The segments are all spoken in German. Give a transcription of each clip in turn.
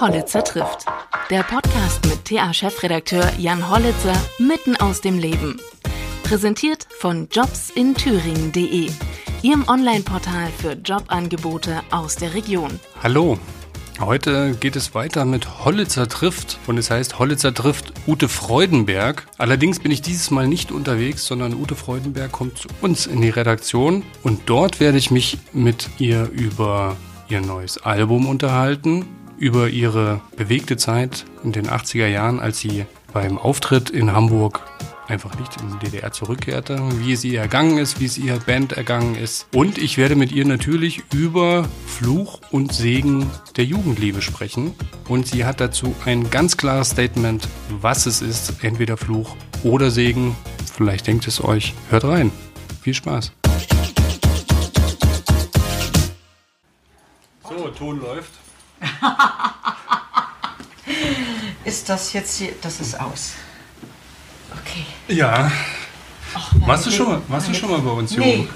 Hollitzer trifft. Der Podcast mit TA-Chefredakteur Jan Hollitzer mitten aus dem Leben. Präsentiert von jobsinthüringen.de, Ihrem Online-Portal für Jobangebote aus der Region. Hallo, Heute geht es weiter mit Hollitzer trifft und es heißt Hollitzer trifft Ute Freudenberg. Allerdings bin ich dieses Mal nicht unterwegs, sondern Ute Freudenberg kommt zu uns in die Redaktion und dort werde ich mich mit ihr über ihr neues Album unterhalten, über ihre bewegte Zeit in den 80er Jahren, als sie beim Auftritt in Hamburg einfach nicht in die DDR zurückkehrte, wie es ihr ergangen ist, wie es ihr Band ergangen ist. Und ich werde mit ihr natürlich über Fluch und Segen der Jugendliebe sprechen. Und sie hat dazu ein ganz klares Statement, was es ist, entweder Fluch oder Segen. Vielleicht denkt es euch. Hört rein. Viel Spaß. So, Ton läuft. ist das jetzt hier, das ist aus. Okay. Ja. Ach, warst du schon mal, warst du schon mal bei uns, nee. Jung?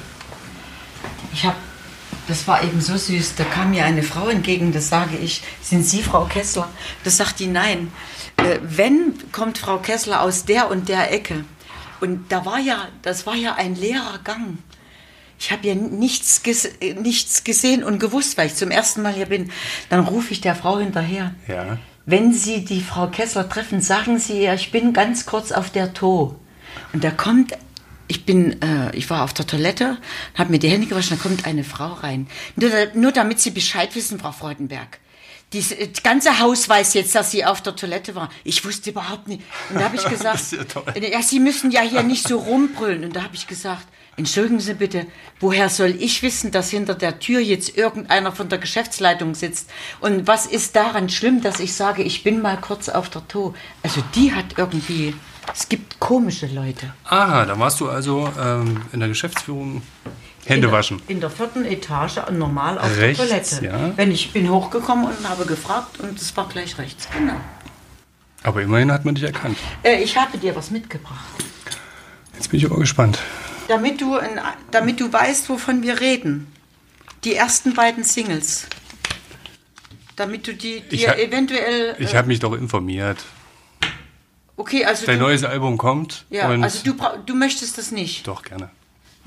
Ich habe, das war eben so süß, da kam mir eine Frau entgegen, das sage ich, sind Sie Frau Kessler? Das sagt die, nein. Äh, wenn, kommt Frau Kessler aus der und der Ecke. Und da war ja, das war ja ein leerer Gang. Ich habe ja nichts, ges nichts gesehen und gewusst, weil ich zum ersten Mal hier bin. Dann rufe ich der Frau hinterher. Ja. Wenn Sie die Frau Kessler treffen, sagen Sie ihr, ich bin ganz kurz auf der To. Und da kommt, ich bin, äh, ich war auf der Toilette, habe mir die Hände gewaschen, da kommt eine Frau rein. Nur, nur damit Sie Bescheid wissen, Frau Freudenberg. Das ganze Haus weiß jetzt, dass Sie auf der Toilette waren. Ich wusste überhaupt nicht. Und da habe ich gesagt, ja toll. ja, Sie müssen ja hier nicht so rumbrüllen. Und da habe ich gesagt, entschuldigen Sie bitte, woher soll ich wissen, dass hinter der Tür jetzt irgendeiner von der Geschäftsleitung sitzt? Und was ist daran schlimm, dass ich sage, ich bin mal kurz auf der To? Also die hat irgendwie, es gibt komische Leute. Aha, da warst du also ähm, in der Geschäftsführung Hände in waschen. In der vierten Etage normal auf Rechts, der Toilette. ja. Wenn ich bin hochgekommen und habe gefragt und es war gleich rechts. Genau. Aber immerhin hat man dich erkannt. Äh, ich habe dir was mitgebracht. Jetzt bin ich aber gespannt. Damit du, ein, damit du weißt, wovon wir reden. Die ersten beiden Singles. Damit du die dir eventuell. Ich äh, habe mich doch informiert. okay, also Dein du, neues Album kommt. ja, also du, du möchtest das nicht. Doch, gerne.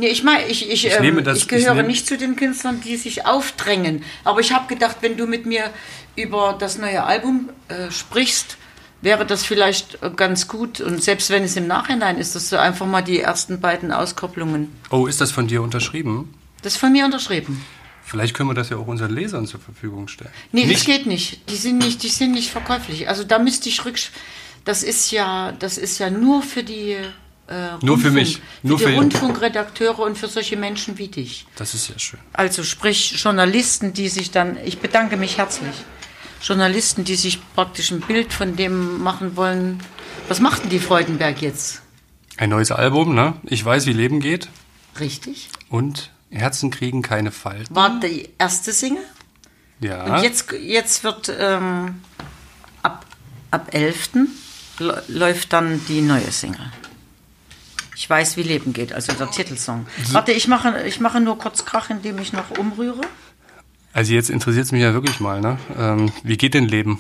Nee, ich meine, ich, ich, Ich ähm, das- ich gehöre ich nicht zu den Künstlern, die sich aufdrängen. Aber ich habe gedacht, wenn du mit mir über das neue Album äh, sprichst, wäre das vielleicht äh, ganz gut. Und selbst wenn es im Nachhinein ist, dass du einfach mal die ersten beiden Auskopplungen. Oh, ist das von dir unterschrieben? Das ist von mir unterschrieben. Vielleicht können wir das ja auch unseren Lesern zur Verfügung stellen. Nee, das Nicht- geht nicht. Die sind nicht, die sind nicht verkäuflich. Also da müsste ich rücksch. Das ist ja, das ist ja nur für die. Äh, Nur für mich. Nur für die für- Rundfunkredakteure und für solche Menschen wie dich. Das ist ja schön. Also sprich Journalisten, die sich dann, ich bedanke mich herzlich, Journalisten, die sich praktisch ein Bild von dem machen wollen. Was macht denn die Freudenberg jetzt? Ein neues Album, ne? Ich weiß, wie Leben geht. Richtig? Und Herzen kriegen keine Falten. War die erste Single? Ja. Und jetzt, jetzt wird ähm, ab, ab 11. lä- läuft dann die neue Single. Ich weiß, wie Leben geht, also der Titelsong. Warte, ich mache, ich mache nur kurz Krach, indem ich noch umrühre. Also jetzt interessiert es mich ja wirklich mal, ne? Ähm, wie geht denn Leben?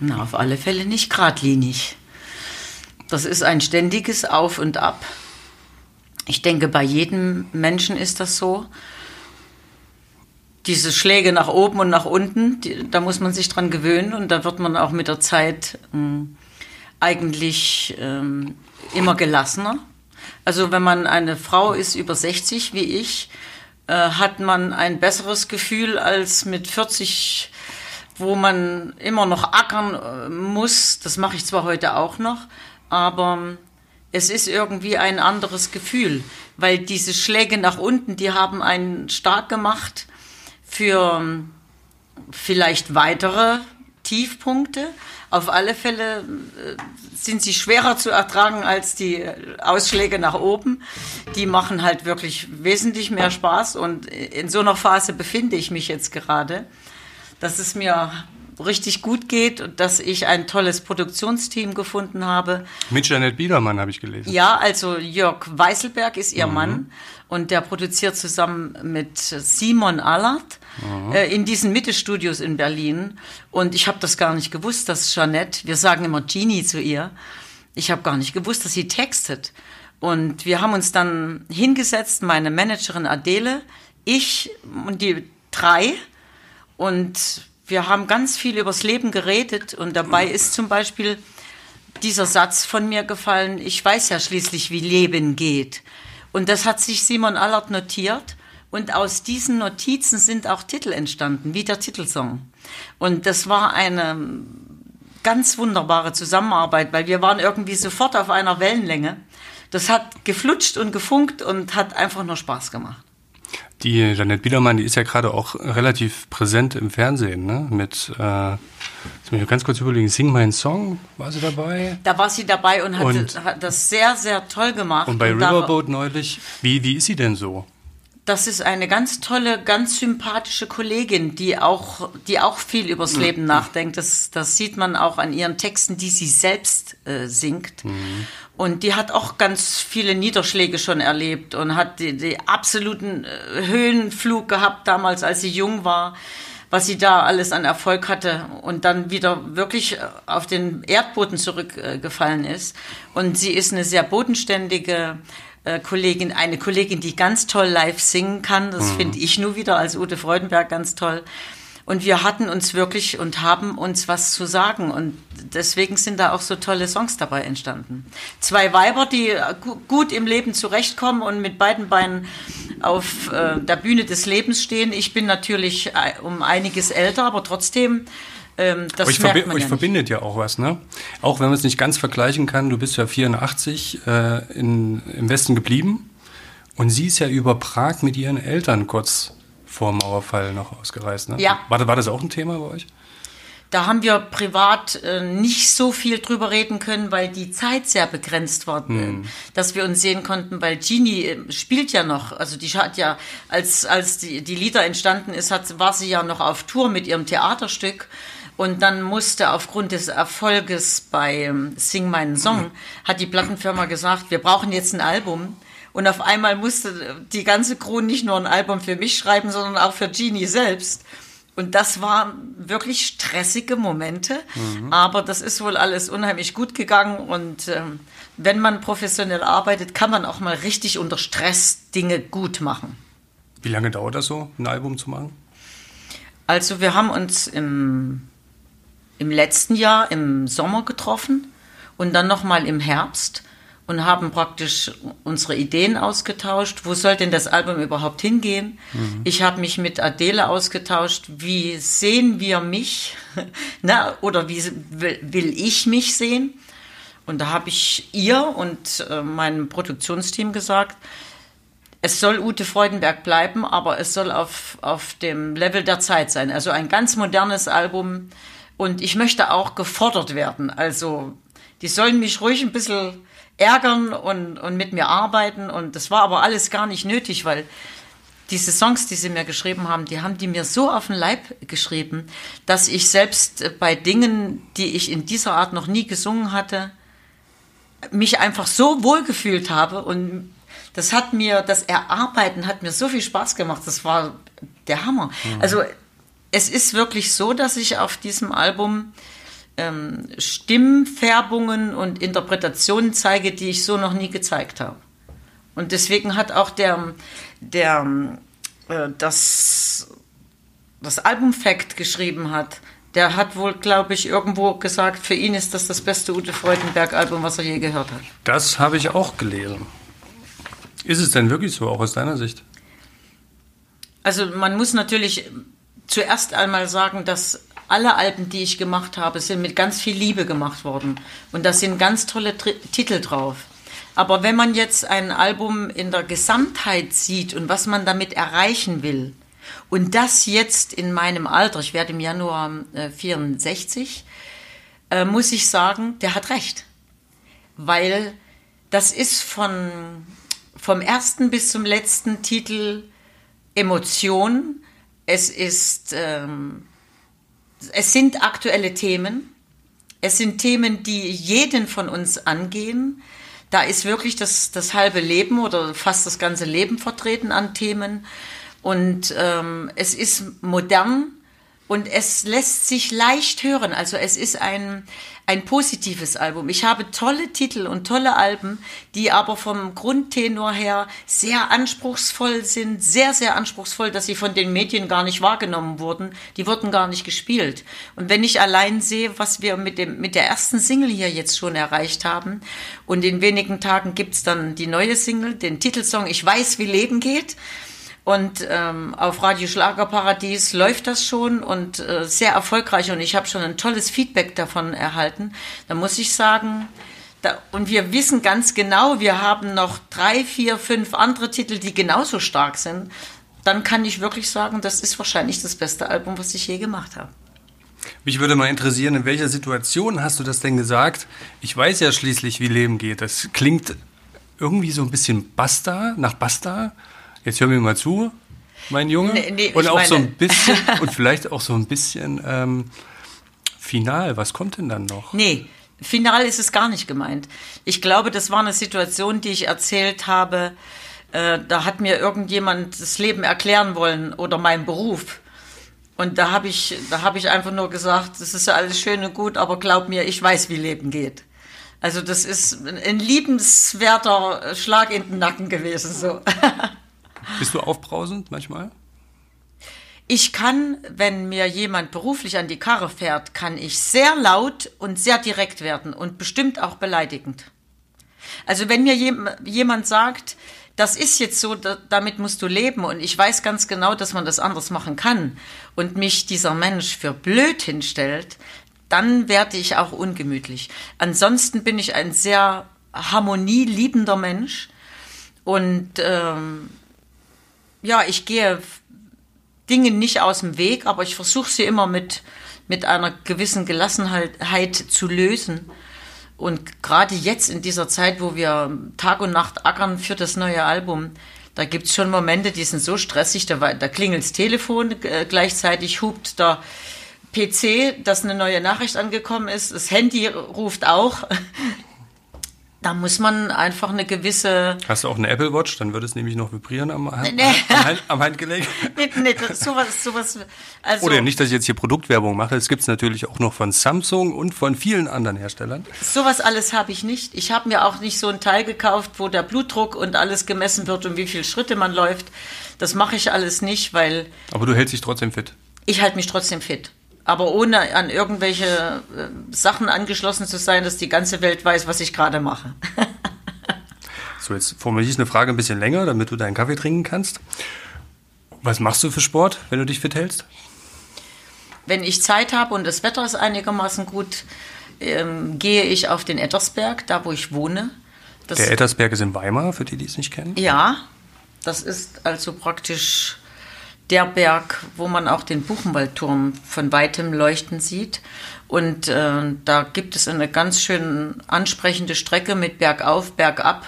Na, auf alle Fälle nicht geradlinig. Das ist ein ständiges Auf und Ab. Ich denke, bei jedem Menschen ist das so. Diese Schläge nach oben und nach unten, die, da muss man sich dran gewöhnen und da wird man auch mit der Zeit ähm, eigentlich ähm, immer gelassener. Also wenn man eine Frau ist über 60 wie ich, äh, hat man ein besseres Gefühl als mit 40 wo man immer noch ackern äh, muss. Das mache ich zwar heute auch noch, aber es ist irgendwie ein anderes Gefühl, weil diese Schläge nach unten, die haben einen stark gemacht für ähm, vielleicht weitere Tiefpunkte. Auf alle Fälle äh, sind sie schwerer zu ertragen als die Ausschläge nach oben. Die machen halt wirklich wesentlich mehr Spaß und in so einer Phase befinde ich mich jetzt gerade dass es mir richtig gut geht und dass ich ein tolles Produktionsteam gefunden habe. Mit Janet Biedermann habe ich gelesen. Ja, also Jörg Weißelberg ist ihr mhm. Mann und der produziert zusammen mit Simon Allard mhm. äh, in diesen Mittestudios in Berlin. Und ich habe das gar nicht gewusst, dass Jeanette, wir sagen immer Genie zu ihr, ich habe gar nicht gewusst, dass sie textet. Und wir haben uns dann hingesetzt, meine Managerin Adele, ich und die drei. Und wir haben ganz viel übers Leben geredet. Und dabei ist zum Beispiel dieser Satz von mir gefallen, ich weiß ja schließlich, wie Leben geht. Und das hat sich Simon Allert notiert. Und aus diesen Notizen sind auch Titel entstanden, wie der Titelsong. Und das war eine ganz wunderbare Zusammenarbeit, weil wir waren irgendwie sofort auf einer Wellenlänge. Das hat geflutscht und gefunkt und hat einfach nur Spaß gemacht. Die Janette Biedermann, die ist ja gerade auch relativ präsent im Fernsehen, ne? Mit, äh, jetzt muss ich ganz kurz überlegen, Sing meinen Song, war sie dabei? Da war sie dabei und hat, und, hat das sehr, sehr toll gemacht. Und bei und Riverboat neulich, wie, wie ist sie denn so? Das ist eine ganz tolle, ganz sympathische Kollegin, die auch, die auch viel übers mhm. Leben nachdenkt. Das, das sieht man auch an ihren Texten, die sie selbst äh, singt. Mhm. Und die hat auch ganz viele Niederschläge schon erlebt und hat die, die absoluten äh, Höhenflug gehabt damals, als sie jung war, was sie da alles an Erfolg hatte und dann wieder wirklich äh, auf den Erdboden zurückgefallen ist. Und sie ist eine sehr bodenständige, äh, Kollegin, eine Kollegin, die ganz toll live singen kann. Das mhm. finde ich nur wieder als Ute Freudenberg ganz toll. Und wir hatten uns wirklich und haben uns was zu sagen. Und deswegen sind da auch so tolle Songs dabei entstanden. Zwei Weiber, die gut im Leben zurechtkommen und mit beiden Beinen auf äh, der Bühne des Lebens stehen. Ich bin natürlich äh, um einiges älter, aber trotzdem ähm, das euch, verbi euch ja verbindet ja auch was, ne? Auch wenn man es nicht ganz vergleichen kann, du bist ja 84 äh, in, im Westen geblieben und sie ist ja über Prag mit ihren Eltern kurz vor Mauerfall noch ausgereist, ne? Ja. War, war das auch ein Thema bei euch? Da haben wir privat äh, nicht so viel drüber reden können, weil die Zeit sehr begrenzt war, hm. dass wir uns sehen konnten, weil Genie äh, spielt ja noch, also die hat ja, als, als die, die Lieder entstanden ist, hat, war sie ja noch auf Tour mit ihrem Theaterstück und dann musste aufgrund des Erfolges bei ähm, Sing meinen Song, hat die Plattenfirma gesagt, wir brauchen jetzt ein Album. Und auf einmal musste die ganze Crew nicht nur ein Album für mich schreiben, sondern auch für Genie selbst. Und das waren wirklich stressige Momente, mhm. aber das ist wohl alles unheimlich gut gegangen. Und ähm, wenn man professionell arbeitet, kann man auch mal richtig unter Stress Dinge gut machen. Wie lange dauert das so, ein Album zu machen? Also wir haben uns im im letzten Jahr im Sommer getroffen und dann nochmal im Herbst und haben praktisch unsere Ideen ausgetauscht. Wo soll denn das Album überhaupt hingehen? Mhm. Ich habe mich mit Adele ausgetauscht. Wie sehen wir mich? Na, oder wie will, ich mich sehen? Und da habe ich ihr und äh, meinem Produktionsteam gesagt, es soll Ute Freudenberg bleiben, aber es soll auf, auf dem Level der Zeit sein. Also ein ganz modernes Album, und ich möchte auch gefordert werden. Also die sollen mich ruhig ein bisschen ärgern und, und mit mir arbeiten. Und das war aber alles gar nicht nötig, weil diese Songs, die sie mir geschrieben haben, die haben die mir so auf den Leib geschrieben, dass ich selbst bei Dingen, die ich in dieser Art noch nie gesungen hatte, mich einfach so wohl gefühlt habe und das hat mir, das Erarbeiten hat mir so viel Spaß gemacht. Das war der Hammer. Mhm. Also es ist wirklich so, dass ich auf diesem Album ähm, Stimmfärbungen und Interpretationen zeige, die ich so noch nie gezeigt habe. Und deswegen hat auch der, der äh, das, das Album Fact geschrieben hat, der hat wohl, glaube ich, irgendwo gesagt, für ihn ist das das beste Ute Freudenberg-Album, was er je gehört hat. Das habe ich auch gelesen. Ist es denn wirklich so, auch aus deiner Sicht? Also man muss natürlich zuerst einmal sagen, dass alle Alben, die ich gemacht habe, sind mit ganz viel Liebe gemacht worden. Und da sind ganz tolle Tri Titel drauf. Aber wenn man jetzt ein Album in der Gesamtheit sieht und was man damit erreichen will, und das jetzt in meinem Alter, ich werde im Januar äh, 64, äh, muss ich sagen, der hat recht. Weil das ist von, vom ersten bis zum letzten Titel Emotion, es ist ähm, es sind aktuelle Themen. Es sind Themen, die jeden von uns angehen. Da ist wirklich das, das halbe Leben oder fast das ganze Leben vertreten an Themen. Und ähm, es ist modern und es lässt sich leicht hören. Also es ist ein, ein positives Album. Ich habe tolle Titel und tolle Alben, die aber vom Grundtenor her sehr anspruchsvoll sind, sehr, sehr anspruchsvoll, dass sie von den Medien gar nicht wahrgenommen wurden. Die wurden gar nicht gespielt. Und wenn ich allein sehe, was wir mit, dem, mit der ersten Single hier jetzt schon erreicht haben, und in wenigen Tagen gibt's dann die neue Single, den Titelsong Ich weiß, wie Leben geht, und ähm, auf Radio Schlagerparadies läuft das schon und äh, sehr erfolgreich und ich habe schon ein tolles Feedback davon erhalten. Da muss ich sagen, da, und wir wissen ganz genau, wir haben noch drei, vier, fünf andere Titel, die genauso stark sind. Dann kann ich wirklich sagen, das ist wahrscheinlich das beste Album, was ich je gemacht habe. Mich würde mal interessieren, in welcher Situation hast du das denn gesagt? Ich weiß ja schließlich, wie Leben geht. Das klingt irgendwie so ein bisschen Basta, nach Basta. Jetzt hör mir mal zu, mein Junge. Nee, nee, und auch meine... so ein bisschen, und vielleicht auch so ein bisschen ähm, final. Was kommt denn dann noch? Nee, final ist es gar nicht gemeint. Ich glaube, das war eine Situation, die ich erzählt habe. Äh, da hat mir irgendjemand das Leben erklären wollen oder meinen Beruf. Und da habe ich, da habe ich einfach nur gesagt, das ist ja alles schön und gut, aber glaub mir, ich weiß, wie Leben geht. Also das ist ein liebenswerter Schlag in den Nacken gewesen, so. Bist du aufbrausend manchmal? Ich kann, wenn mir jemand beruflich an die Karre fährt, kann ich sehr laut und sehr direkt werden und bestimmt auch beleidigend. Also wenn mir jemand sagt, das ist jetzt so, damit musst du leben und ich weiß ganz genau, dass man das anders machen kann und mich dieser Mensch für blöd hinstellt, dann werde ich auch ungemütlich. Ansonsten bin ich ein sehr harmonieliebender Mensch und ähm, ja, ich gehe Dingen nicht aus dem Weg, aber ich versuche sie immer mit, mit einer gewissen Gelassenheit zu lösen. Und gerade jetzt in dieser Zeit, wo wir Tag und Nacht ackern für das neue Album, da gibt's schon Momente, die sind so stressig, da, da klingelt's Telefon, äh, gleichzeitig hupt der PC, dass eine neue Nachricht angekommen ist, das Handy ruft auch. Da muss man einfach eine gewisse. Hast du auch eine Apple Watch? Dann würde es nämlich noch vibrieren am, am, Hand, am Handgelenk. nee, nee, sowas, sowas. Also Oder nicht, dass ich jetzt hier Produktwerbung mache. Es gibt es natürlich auch noch von Samsung und von vielen anderen Herstellern. Sowas alles habe ich nicht. Ich habe mir auch nicht so ein Teil gekauft, wo der Blutdruck und alles gemessen wird und wie viele Schritte man läuft. Das mache ich alles nicht, weil. Aber du hältst dich trotzdem fit. Ich halte mich trotzdem fit aber ohne an irgendwelche äh, Sachen angeschlossen zu sein, dass die ganze Welt weiß, was ich gerade mache. so, jetzt formuliere ich eine Frage ein bisschen länger, damit du deinen Kaffee trinken kannst. Was machst du für Sport, wenn du dich fit hältst? Wenn ich Zeit habe und das Wetter ist einigermaßen gut, ähm, gehe ich auf den Ettersberg, da wo ich wohne. Das Der Ettersberg ist in Weimar, für die, die es nicht kennen. Ja, das ist also praktisch der Berg, wo man auch den Buchenwaldturm von weitem leuchten sieht. Und äh, da gibt es eine ganz schön ansprechende Strecke mit Bergauf, Bergab,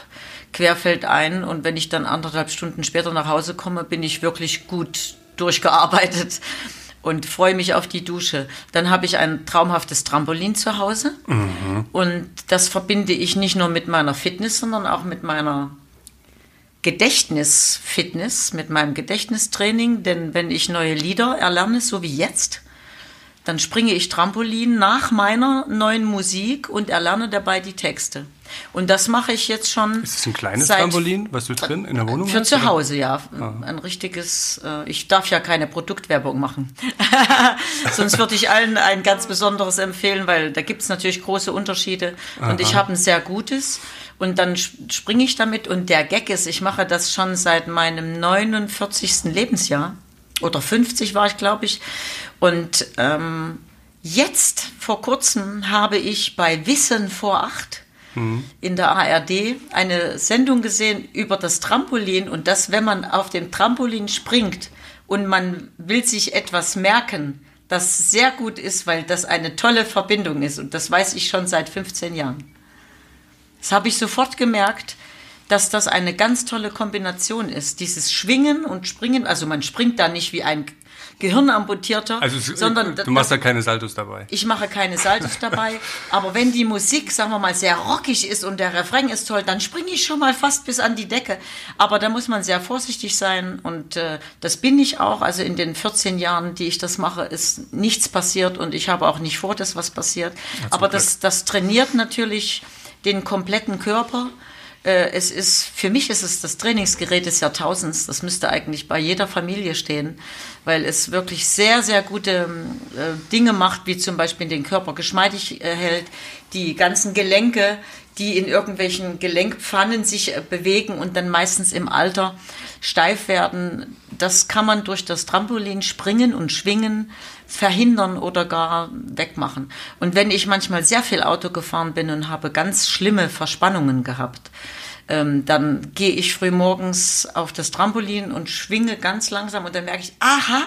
querfeldein. Und wenn ich dann anderthalb Stunden später nach Hause komme, bin ich wirklich gut durchgearbeitet und freue mich auf die Dusche. Dann habe ich ein traumhaftes Trampolin zu Hause. Mhm. Und das verbinde ich nicht nur mit meiner Fitness, sondern auch mit meiner Gedächtnisfitness, mit meinem Gedächtnistraining, denn wenn ich neue Lieder erlerne, so wie jetzt, dann springe ich Trampolin nach meiner neuen Musik und erlerne dabei die Texte. Und das mache ich jetzt schon. Ist es ein kleines Trampolin, was du drin in der Wohnung Für hast, zu Hause, ja. Ah. Ein richtiges, äh, ich darf ja keine Produktwerbung machen. Sonst würde ich allen ein ganz besonderes empfehlen, weil da gibt es natürlich große Unterschiede. Aha. Und ich habe ein sehr gutes. Und dann springe ich damit und der Gag ist, ich mache das schon seit meinem 49. Lebensjahr oder 50 war ich, glaube ich. Und ähm, jetzt vor kurzem habe ich bei Wissen vor acht mhm. in der ARD eine Sendung gesehen über das Trampolin und dass, wenn man auf dem Trampolin springt und man will sich etwas merken, das sehr gut ist, weil das eine tolle Verbindung ist. Und das weiß ich schon seit 15 Jahren. Das habe ich sofort gemerkt. dass das eine ganz tolle Kombination ist. Dieses Schwingen und Springen, also man springt da nicht wie ein Gehirnamputierter, Also es- sondern du machst da keine Saltos dabei. ich mache keine Saltos dabei, aber wenn die Musik, sagen wir mal, sehr rockig ist und der Refrain ist toll, dann springe ich schon mal fast bis an die Decke. Aber da muss man sehr vorsichtig sein und äh, das bin ich auch. Also in den 14 Jahren, die ich das mache, ist nichts passiert und ich habe auch nicht vor, dass was passiert. Aber das, das trainiert natürlich den kompletten Körper. Äh, Es ist, für mich ist es das Trainingsgerät des Jahrtausends. Das müsste eigentlich bei jeder Familie stehen, weil es wirklich sehr, sehr gute äh, Dinge macht, wie zum Beispiel den Körper geschmeidig äh, hält, die ganzen Gelenke, die in irgendwelchen Gelenkpfannen sich bewegen und dann meistens im Alter steif werden. Das kann man durch das Trampolin springen und schwingen verhindern oder gar wegmachen. Und wenn ich manchmal sehr viel Auto gefahren bin und habe ganz schlimme Verspannungen gehabt, ähm, dann gehe ich früh morgens auf das Trampolin und schwinge ganz langsam und dann merke ich, aha,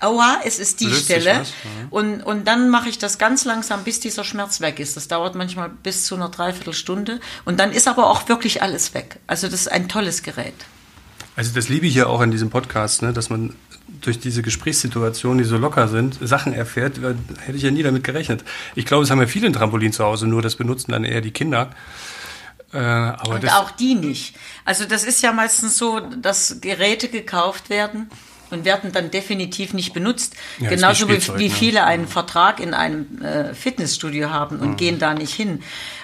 aua, es ist die Löst Stelle. was, ja. Und, und dann mache ich das ganz langsam, bis dieser Schmerz weg ist. Das dauert manchmal bis zu einer Dreiviertelstunde. Und dann ist aber auch wirklich alles weg. Also das ist ein tolles Gerät. Also das liebe ich ja auch in diesem Podcast, ne, dass man durch diese Gesprächssituationen, die so locker sind, Sachen erfährt, äh, hätte ich ja nie damit gerechnet. Ich glaube, es haben ja viele ein Trampolin zu Hause, nur das benutzen dann eher die Kinder. Äh, aber Und auch die nicht. Also das ist ja meistens so, dass Geräte gekauft werden und werden dann definitiv nicht benutzt. Ja, Genauso wie wie, ne? viele einen Vertrag in einem äh, Fitnessstudio haben und gehen da nicht hin.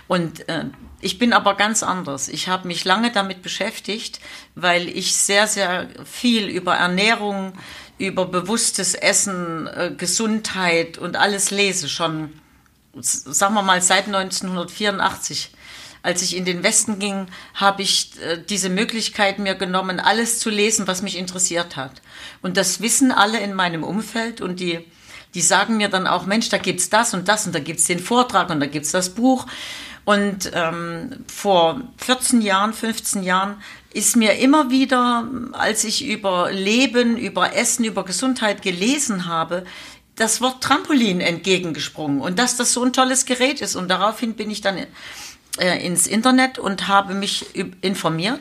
Und äh, ich bin aber ganz anders. Ich habe mich lange damit beschäftigt, weil ich sehr, sehr viel über Ernährung, über bewusstes Essen, äh, Gesundheit und alles lese schon sagen wir mal, seit 1984. Als ich in den Westen ging, habe ich äh, diese Möglichkeit mir genommen, alles zu lesen, was mich interessiert hat. Und das wissen alle in meinem Umfeld und die, die sagen mir dann auch, Mensch, da gibt's das und das und da gibt's den Vortrag und da gibt's das Buch. Und ähm, vor 14 Jahren, 15 Jahren ist mir immer wieder, als ich über Leben, über Essen, über Gesundheit gelesen habe, das Wort Trampolin entgegengesprungen und dass das so ein tolles Gerät ist. Und daraufhin bin ich dann äh, ins Internet und habe mich informiert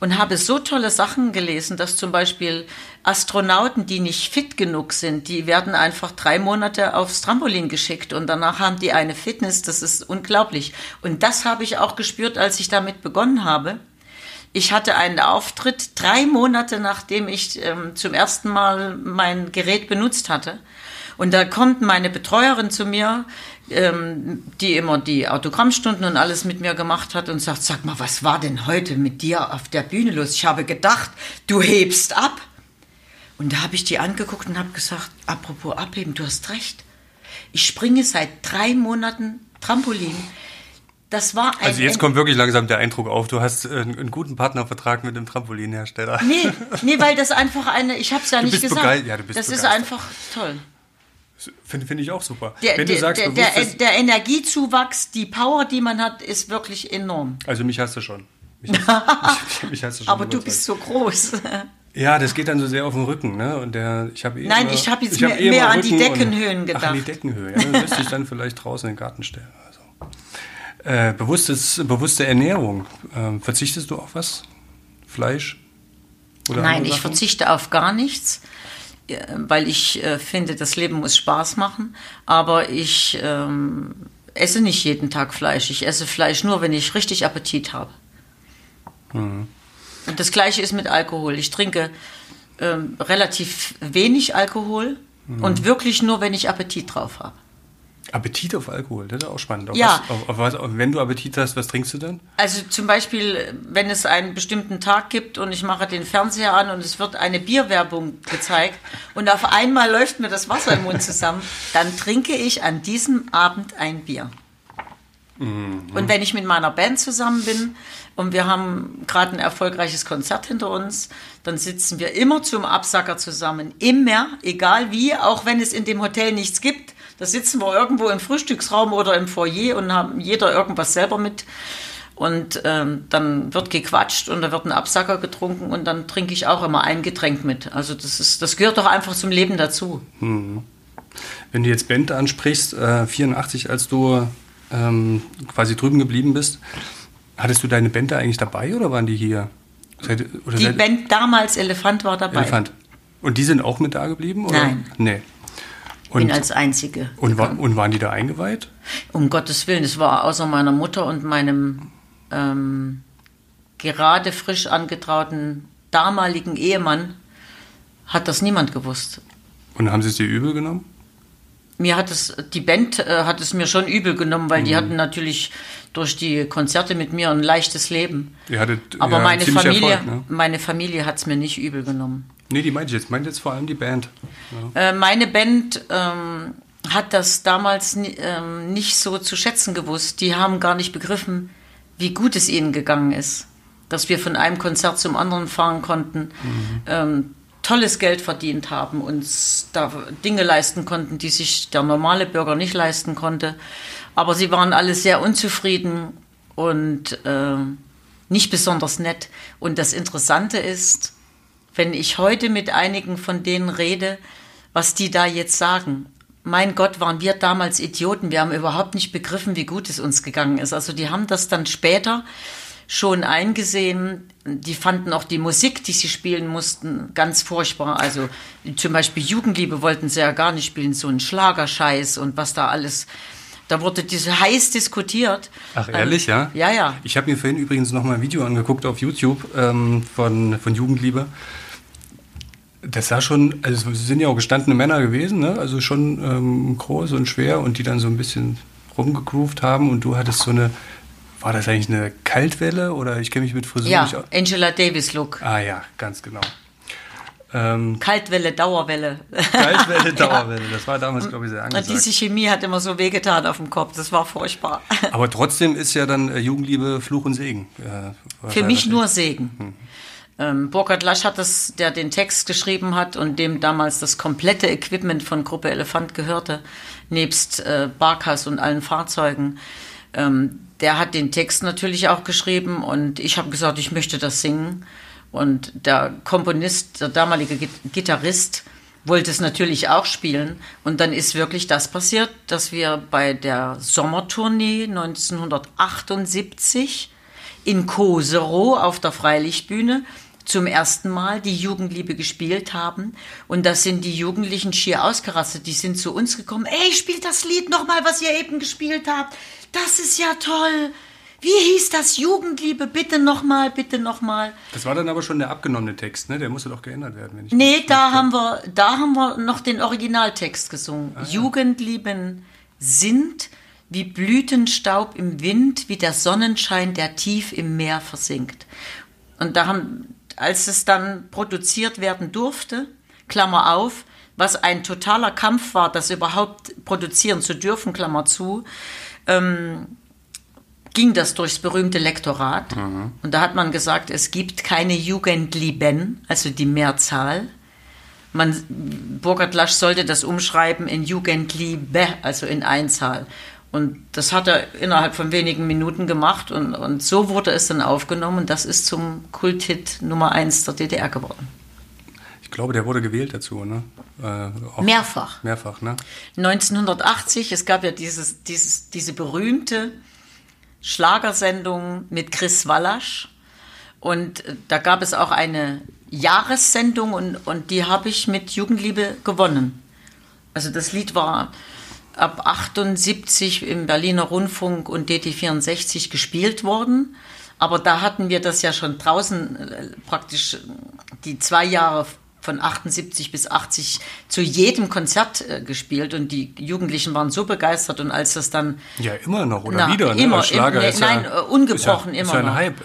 und habe so tolle Sachen gelesen, dass zum Beispiel Astronauten, die nicht fit genug sind, die werden einfach drei Monate aufs Trampolin geschickt und danach haben die eine Fitness, das ist unglaublich. Und das habe ich auch gespürt, als ich damit begonnen habe. Ich hatte einen Auftritt drei Monate nachdem ich ähm, zum ersten Mal mein Gerät benutzt hatte. Und da kommt meine Betreuerin zu mir, ähm, die immer die Autogrammstunden und alles mit mir gemacht hat und sagt, sag mal, was war denn heute mit dir auf der Bühne los? Ich habe gedacht, du hebst ab. Und da habe ich die angeguckt und habe gesagt, apropos abheben, du hast recht. Ich springe seit drei Monaten Trampolin. Das war ein also jetzt kommt wirklich langsam der Eindruck auf, du hast äh, einen guten Partnervertrag mit dem Trampolinhersteller. Nee, nee, weil das einfach eine, ich habe es ja Du nicht gesagt. ja, das ist begeistert. einfach toll. Finde find ich auch super. Der, Wenn du der, sagst, der, der, der Energiezuwachs, die Power, die man hat, ist wirklich enorm. also mich hast du schon. Mich hast, mich, mich hast du schon Aber du überzeugt. bist so groß. Ja, das geht dann so sehr auf den Rücken, ne? Und der, ich habe eh Nein, immer- ich hab jetzt hab mehr- eh mehr an die und- Deckenhöhen Ach, an die gedacht. Deckenhöhe. Ja, dann müsste ich dann vielleicht draußen in den Garten stellen. Also. Äh, bewusstes, bewusste Ernährung. Ähm, verzichtest du auf was? Fleisch? Oder Nein, ich verzichte auf gar nichts, weil ich äh, finde, das Leben muss Spaß machen. Aber ich ähm, esse nicht jeden Tag Fleisch. Ich esse Fleisch nur, wenn ich richtig Appetit habe. Mhm. Und das Gleiche ist mit Alkohol. Ich trinke ähm, relativ wenig Alkohol Mhm. und wirklich nur, wenn ich Appetit drauf habe. Appetit auf Alkohol, das ist auch spannend. Auf Ja. Was, auf, auf was, wenn du Appetit hast, was trinkst du dann? Also zum Beispiel, wenn es einen bestimmten Tag gibt und ich mache den Fernseher an und es wird eine Bierwerbung gezeigt und auf einmal läuft mir das Wasser im Mund zusammen, dann trinke ich an diesem Abend ein Bier. Und wenn ich mit meiner Band zusammen bin und wir haben gerade ein erfolgreiches Konzert hinter uns, dann sitzen wir immer zum Absacker zusammen. Immer, egal wie, auch wenn es in dem Hotel nichts gibt. Da sitzen wir irgendwo im Frühstücksraum oder im Foyer und haben jeder irgendwas selber mit. Und ähm, dann wird gequatscht und da wird ein Absacker getrunken und dann trinke ich auch immer ein Getränk mit. Also das ist, das gehört doch einfach zum Leben dazu. Wenn du jetzt Band ansprichst, äh, 84, als du ähm, quasi drüben geblieben bist, Hattest du deine Band da eigentlich dabei oder waren die hier? Seid, die Band damals Elefant war dabei. Elefant. Und die sind auch mit da geblieben? Oder? Nein. Nee. Und, bin als Einzige. Und, war, und, waren die da eingeweiht? Um Gottes Willen, es war außer meiner Mutter und meinem ähm, gerade frisch angetrauten damaligen Ehemann, hat das niemand gewusst. Und haben sie es dir übel genommen? Mir hat es, die Band äh, hat es mir schon übel genommen, weil mhm. die hatten natürlich durch die Konzerte mit mir ein leichtes Leben. Ihr hattet, Aber ja, meine, Familie, Erfolg, ne? meine Familie hat es mir nicht übel genommen. Nee, die meinte ich jetzt. Meint jetzt vor allem die Band. Ja. Äh, meine Band ähm, hat das damals ähm, nicht so zu schätzen gewusst. Die haben gar nicht begriffen, wie gut es ihnen gegangen ist. Dass wir von einem Konzert zum anderen fahren konnten, mhm. ähm, tolles Geld verdient haben, uns da Dinge leisten konnten, die sich der normale Bürger nicht leisten konnte. Aber sie waren alle sehr unzufrieden und äh, nicht besonders nett. Und das Interessante ist, wenn ich heute mit einigen von denen rede, was die da jetzt sagen. Mein Gott, waren wir damals Idioten. Wir haben überhaupt nicht begriffen, wie gut es uns gegangen ist. Also die haben das dann später schon eingesehen. Die fanden auch die Musik, die sie spielen mussten, ganz furchtbar. Also zum Beispiel Jugendliebe wollten sie ja gar nicht spielen, so ein Schlagerscheiß und was da alles. Da wurde diese heiß diskutiert. Ach ehrlich, ähm, ja? Ja, ja. Ich habe mir vorhin übrigens noch mal ein Video angeguckt auf YouTube ähm, von, von Jugendliebe. Das sah schon, also es sind ja auch gestandene Männer gewesen, ne? also schon ähm, groß und schwer und die dann so ein bisschen rumgegroovt haben und du hattest so eine, war das eigentlich eine Kaltwelle oder ich kenne mich mit Frisur Ja, Angela Davis Look. Ah ja, ganz genau. Ähm, Kaltwelle, Dauerwelle. Kaltwelle, Dauerwelle, das war damals, glaube ich, sehr angesagt. Und diese Chemie hat immer so wehgetan auf dem Kopf, das war furchtbar. Aber trotzdem ist ja dann äh, Jugendliebe Fluch und Segen. Ja, Für mich nur Segen. Hm. Ähm, Burkhard Lasch hat das, der den Text geschrieben hat und dem damals das komplette Equipment von Gruppe Elefant gehörte, nebst äh, Barkas und allen Fahrzeugen. Ähm, der hat den Text natürlich auch geschrieben und ich habe gesagt, ich möchte das singen. Und der Komponist, der damalige Gitarrist, wollte es natürlich auch spielen. Und dann ist wirklich das passiert, dass wir bei der Sommertournee 1978 in Koserow auf der Freilichtbühne zum ersten Mal die Jugendliebe gespielt haben. Und das sind die Jugendlichen schier ausgerastet. Die sind zu uns gekommen. Ey, spielt das Lied nochmal, was ihr eben gespielt habt. Das ist ja toll. Wie hieß das? Jugendliebe, bitte nochmal, bitte nochmal. Das war dann aber schon der abgenommene Text, ne? Der musste doch geändert werden. Wenn ich nee, da haben, wir, da haben wir noch den Originaltext gesungen. Ah, ja. Jugendlieben sind wie Blütenstaub im Wind, wie der Sonnenschein, der tief im Meer versinkt. Und da haben, als es dann produziert werden durfte, Klammer auf, was ein totaler Kampf war, das überhaupt produzieren zu dürfen, Klammer zu, ähm, ging das durchs berühmte Lektorat. Mhm. Und da hat man gesagt, es gibt keine Jugendlieben, also die Mehrzahl. Man, Burkhard Lasch sollte das umschreiben in Jugendliebe, also in Einzahl. Und das hat er innerhalb von wenigen Minuten gemacht und, und so wurde es dann aufgenommen und das ist zum Kulthit Nummer 1 der DDR geworden. Ich glaube, der wurde gewählt dazu, ne? Äh, mehrfach. Mehrfach, ne? 1980, es gab ja dieses, dieses, diese berühmte Schlagersendung mit Chris Wallasch und da gab es auch eine Jahressendung und, und die habe ich mit Jugendliebe gewonnen. Also das Lied war ab 78 im Berliner Rundfunk und DT64 gespielt worden. Aber da hatten wir das ja schon draußen äh, praktisch die zwei Jahre von 78 bis 80 zu jedem Konzert äh, gespielt und die Jugendlichen waren so begeistert und als das dann ja immer noch oder na, wieder ne? immer Schlager im, ne, nein ja, ungebrochen ist ja, immer ist ja ein Hype.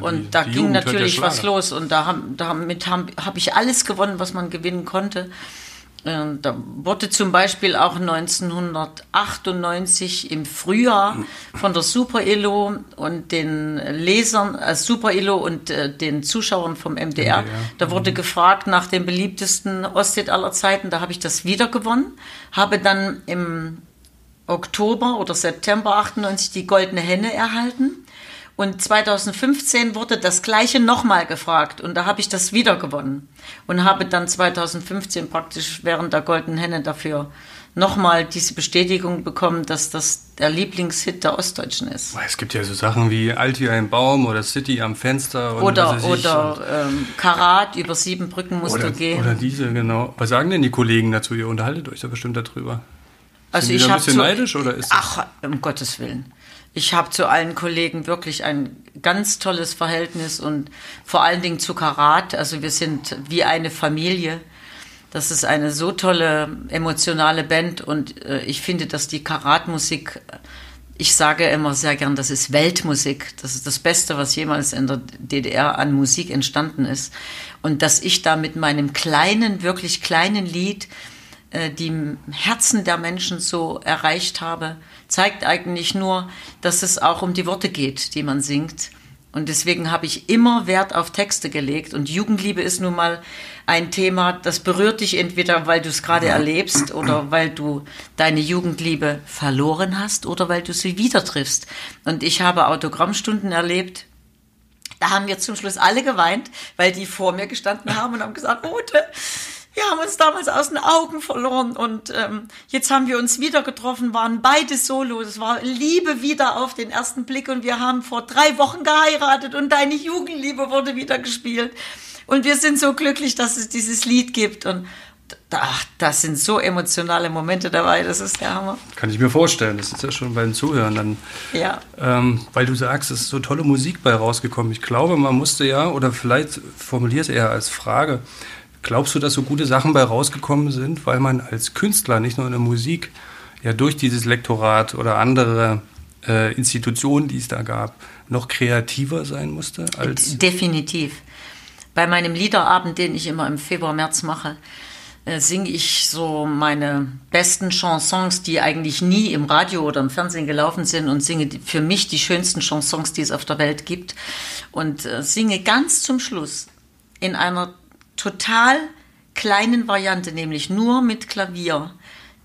und die, da die ging natürlich was los und da haben damit habe hab ich alles gewonnen was man gewinnen konnte da wurde zum Beispiel auch 1998 im Frühjahr von der Super Illo und den Lesern, äh, Super Illo und äh, den Zuschauern vom MDR, MDR. da wurde mhm. gefragt nach dem beliebtesten Ostet aller Zeiten. Da habe ich das wieder gewonnen, habe dann im Oktober oder September 98 die Goldene Henne erhalten Und 2015 wurde das gleiche nochmal gefragt und da habe ich das wieder gewonnen und habe dann 2015 praktisch während der Golden Henne dafür nochmal diese Bestätigung bekommen, dass das der Lieblingshit der Ostdeutschen ist. Es gibt ja so Sachen wie Alt wie ein Baum oder City am Fenster. oder oder ähm, Karat, über sieben Brücken musst oder, du gehen. Oder diese, genau. Was sagen denn die Kollegen dazu? Ihr unterhaltet euch da bestimmt darüber. Also Sind die ich da ein habe bisschen zu, neidisch oder ist das- ach um Gottes willen. Ich habe zu allen Kollegen wirklich ein ganz tolles Verhältnis und vor allen Dingen zu Karat. Also wir sind wie eine Familie. Das ist eine so tolle emotionale Band und äh, ich finde, dass die Karatmusik, ich sage immer sehr gern, das ist Weltmusik. Das ist das Beste, was jemals in der DDR an Musik entstanden ist. Und dass ich da mit meinem kleinen, wirklich kleinen Lied äh, die Herzen der Menschen so erreicht habe, zeigt eigentlich nur, dass es auch um die Worte geht, die man singt. Und deswegen habe ich immer Wert auf Texte gelegt. Und Jugendliebe ist nun mal ein Thema, das berührt dich entweder, weil du es gerade erlebst oder weil du deine Jugendliebe verloren hast oder weil du sie wieder triffst. Und ich habe Autogrammstunden erlebt, da haben wir zum Schluss alle geweint, weil die vor mir gestanden haben und haben gesagt, Ute, wir haben uns damals aus den Augen verloren und ähm, jetzt haben wir uns wieder getroffen, waren beide solo. Es war Liebe wieder auf den ersten Blick und wir haben vor drei Wochen geheiratet und deine Jugendliebe wurde wieder gespielt. Und wir sind so glücklich, dass es dieses Lied gibt. Und ach, das sind so emotionale Momente dabei, das ist der Hammer. Kann ich mir vorstellen. Das ist ja schon beim Zuhören dann. Ja. Ähm, weil du sagst, es ist so tolle Musik bei rausgekommen. Ich glaube, man musste ja, oder vielleicht formuliert eher als Frage, glaubst du, dass so gute Sachen bei rausgekommen sind, weil man als Künstler, nicht nur in der Musik, ja durch dieses Lektorat oder andere äh, Institutionen, die es da gab, noch kreativer sein musste? Als Definitiv. Bei meinem Liederabend, den ich immer im Februar, März mache, äh, singe ich so meine besten Chansons, die eigentlich nie im Radio oder im Fernsehen gelaufen sind und singe für mich die schönsten Chansons, die es auf der Welt gibt und äh, singe ganz zum Schluss in einer total kleinen Variante, nämlich nur mit Klavier,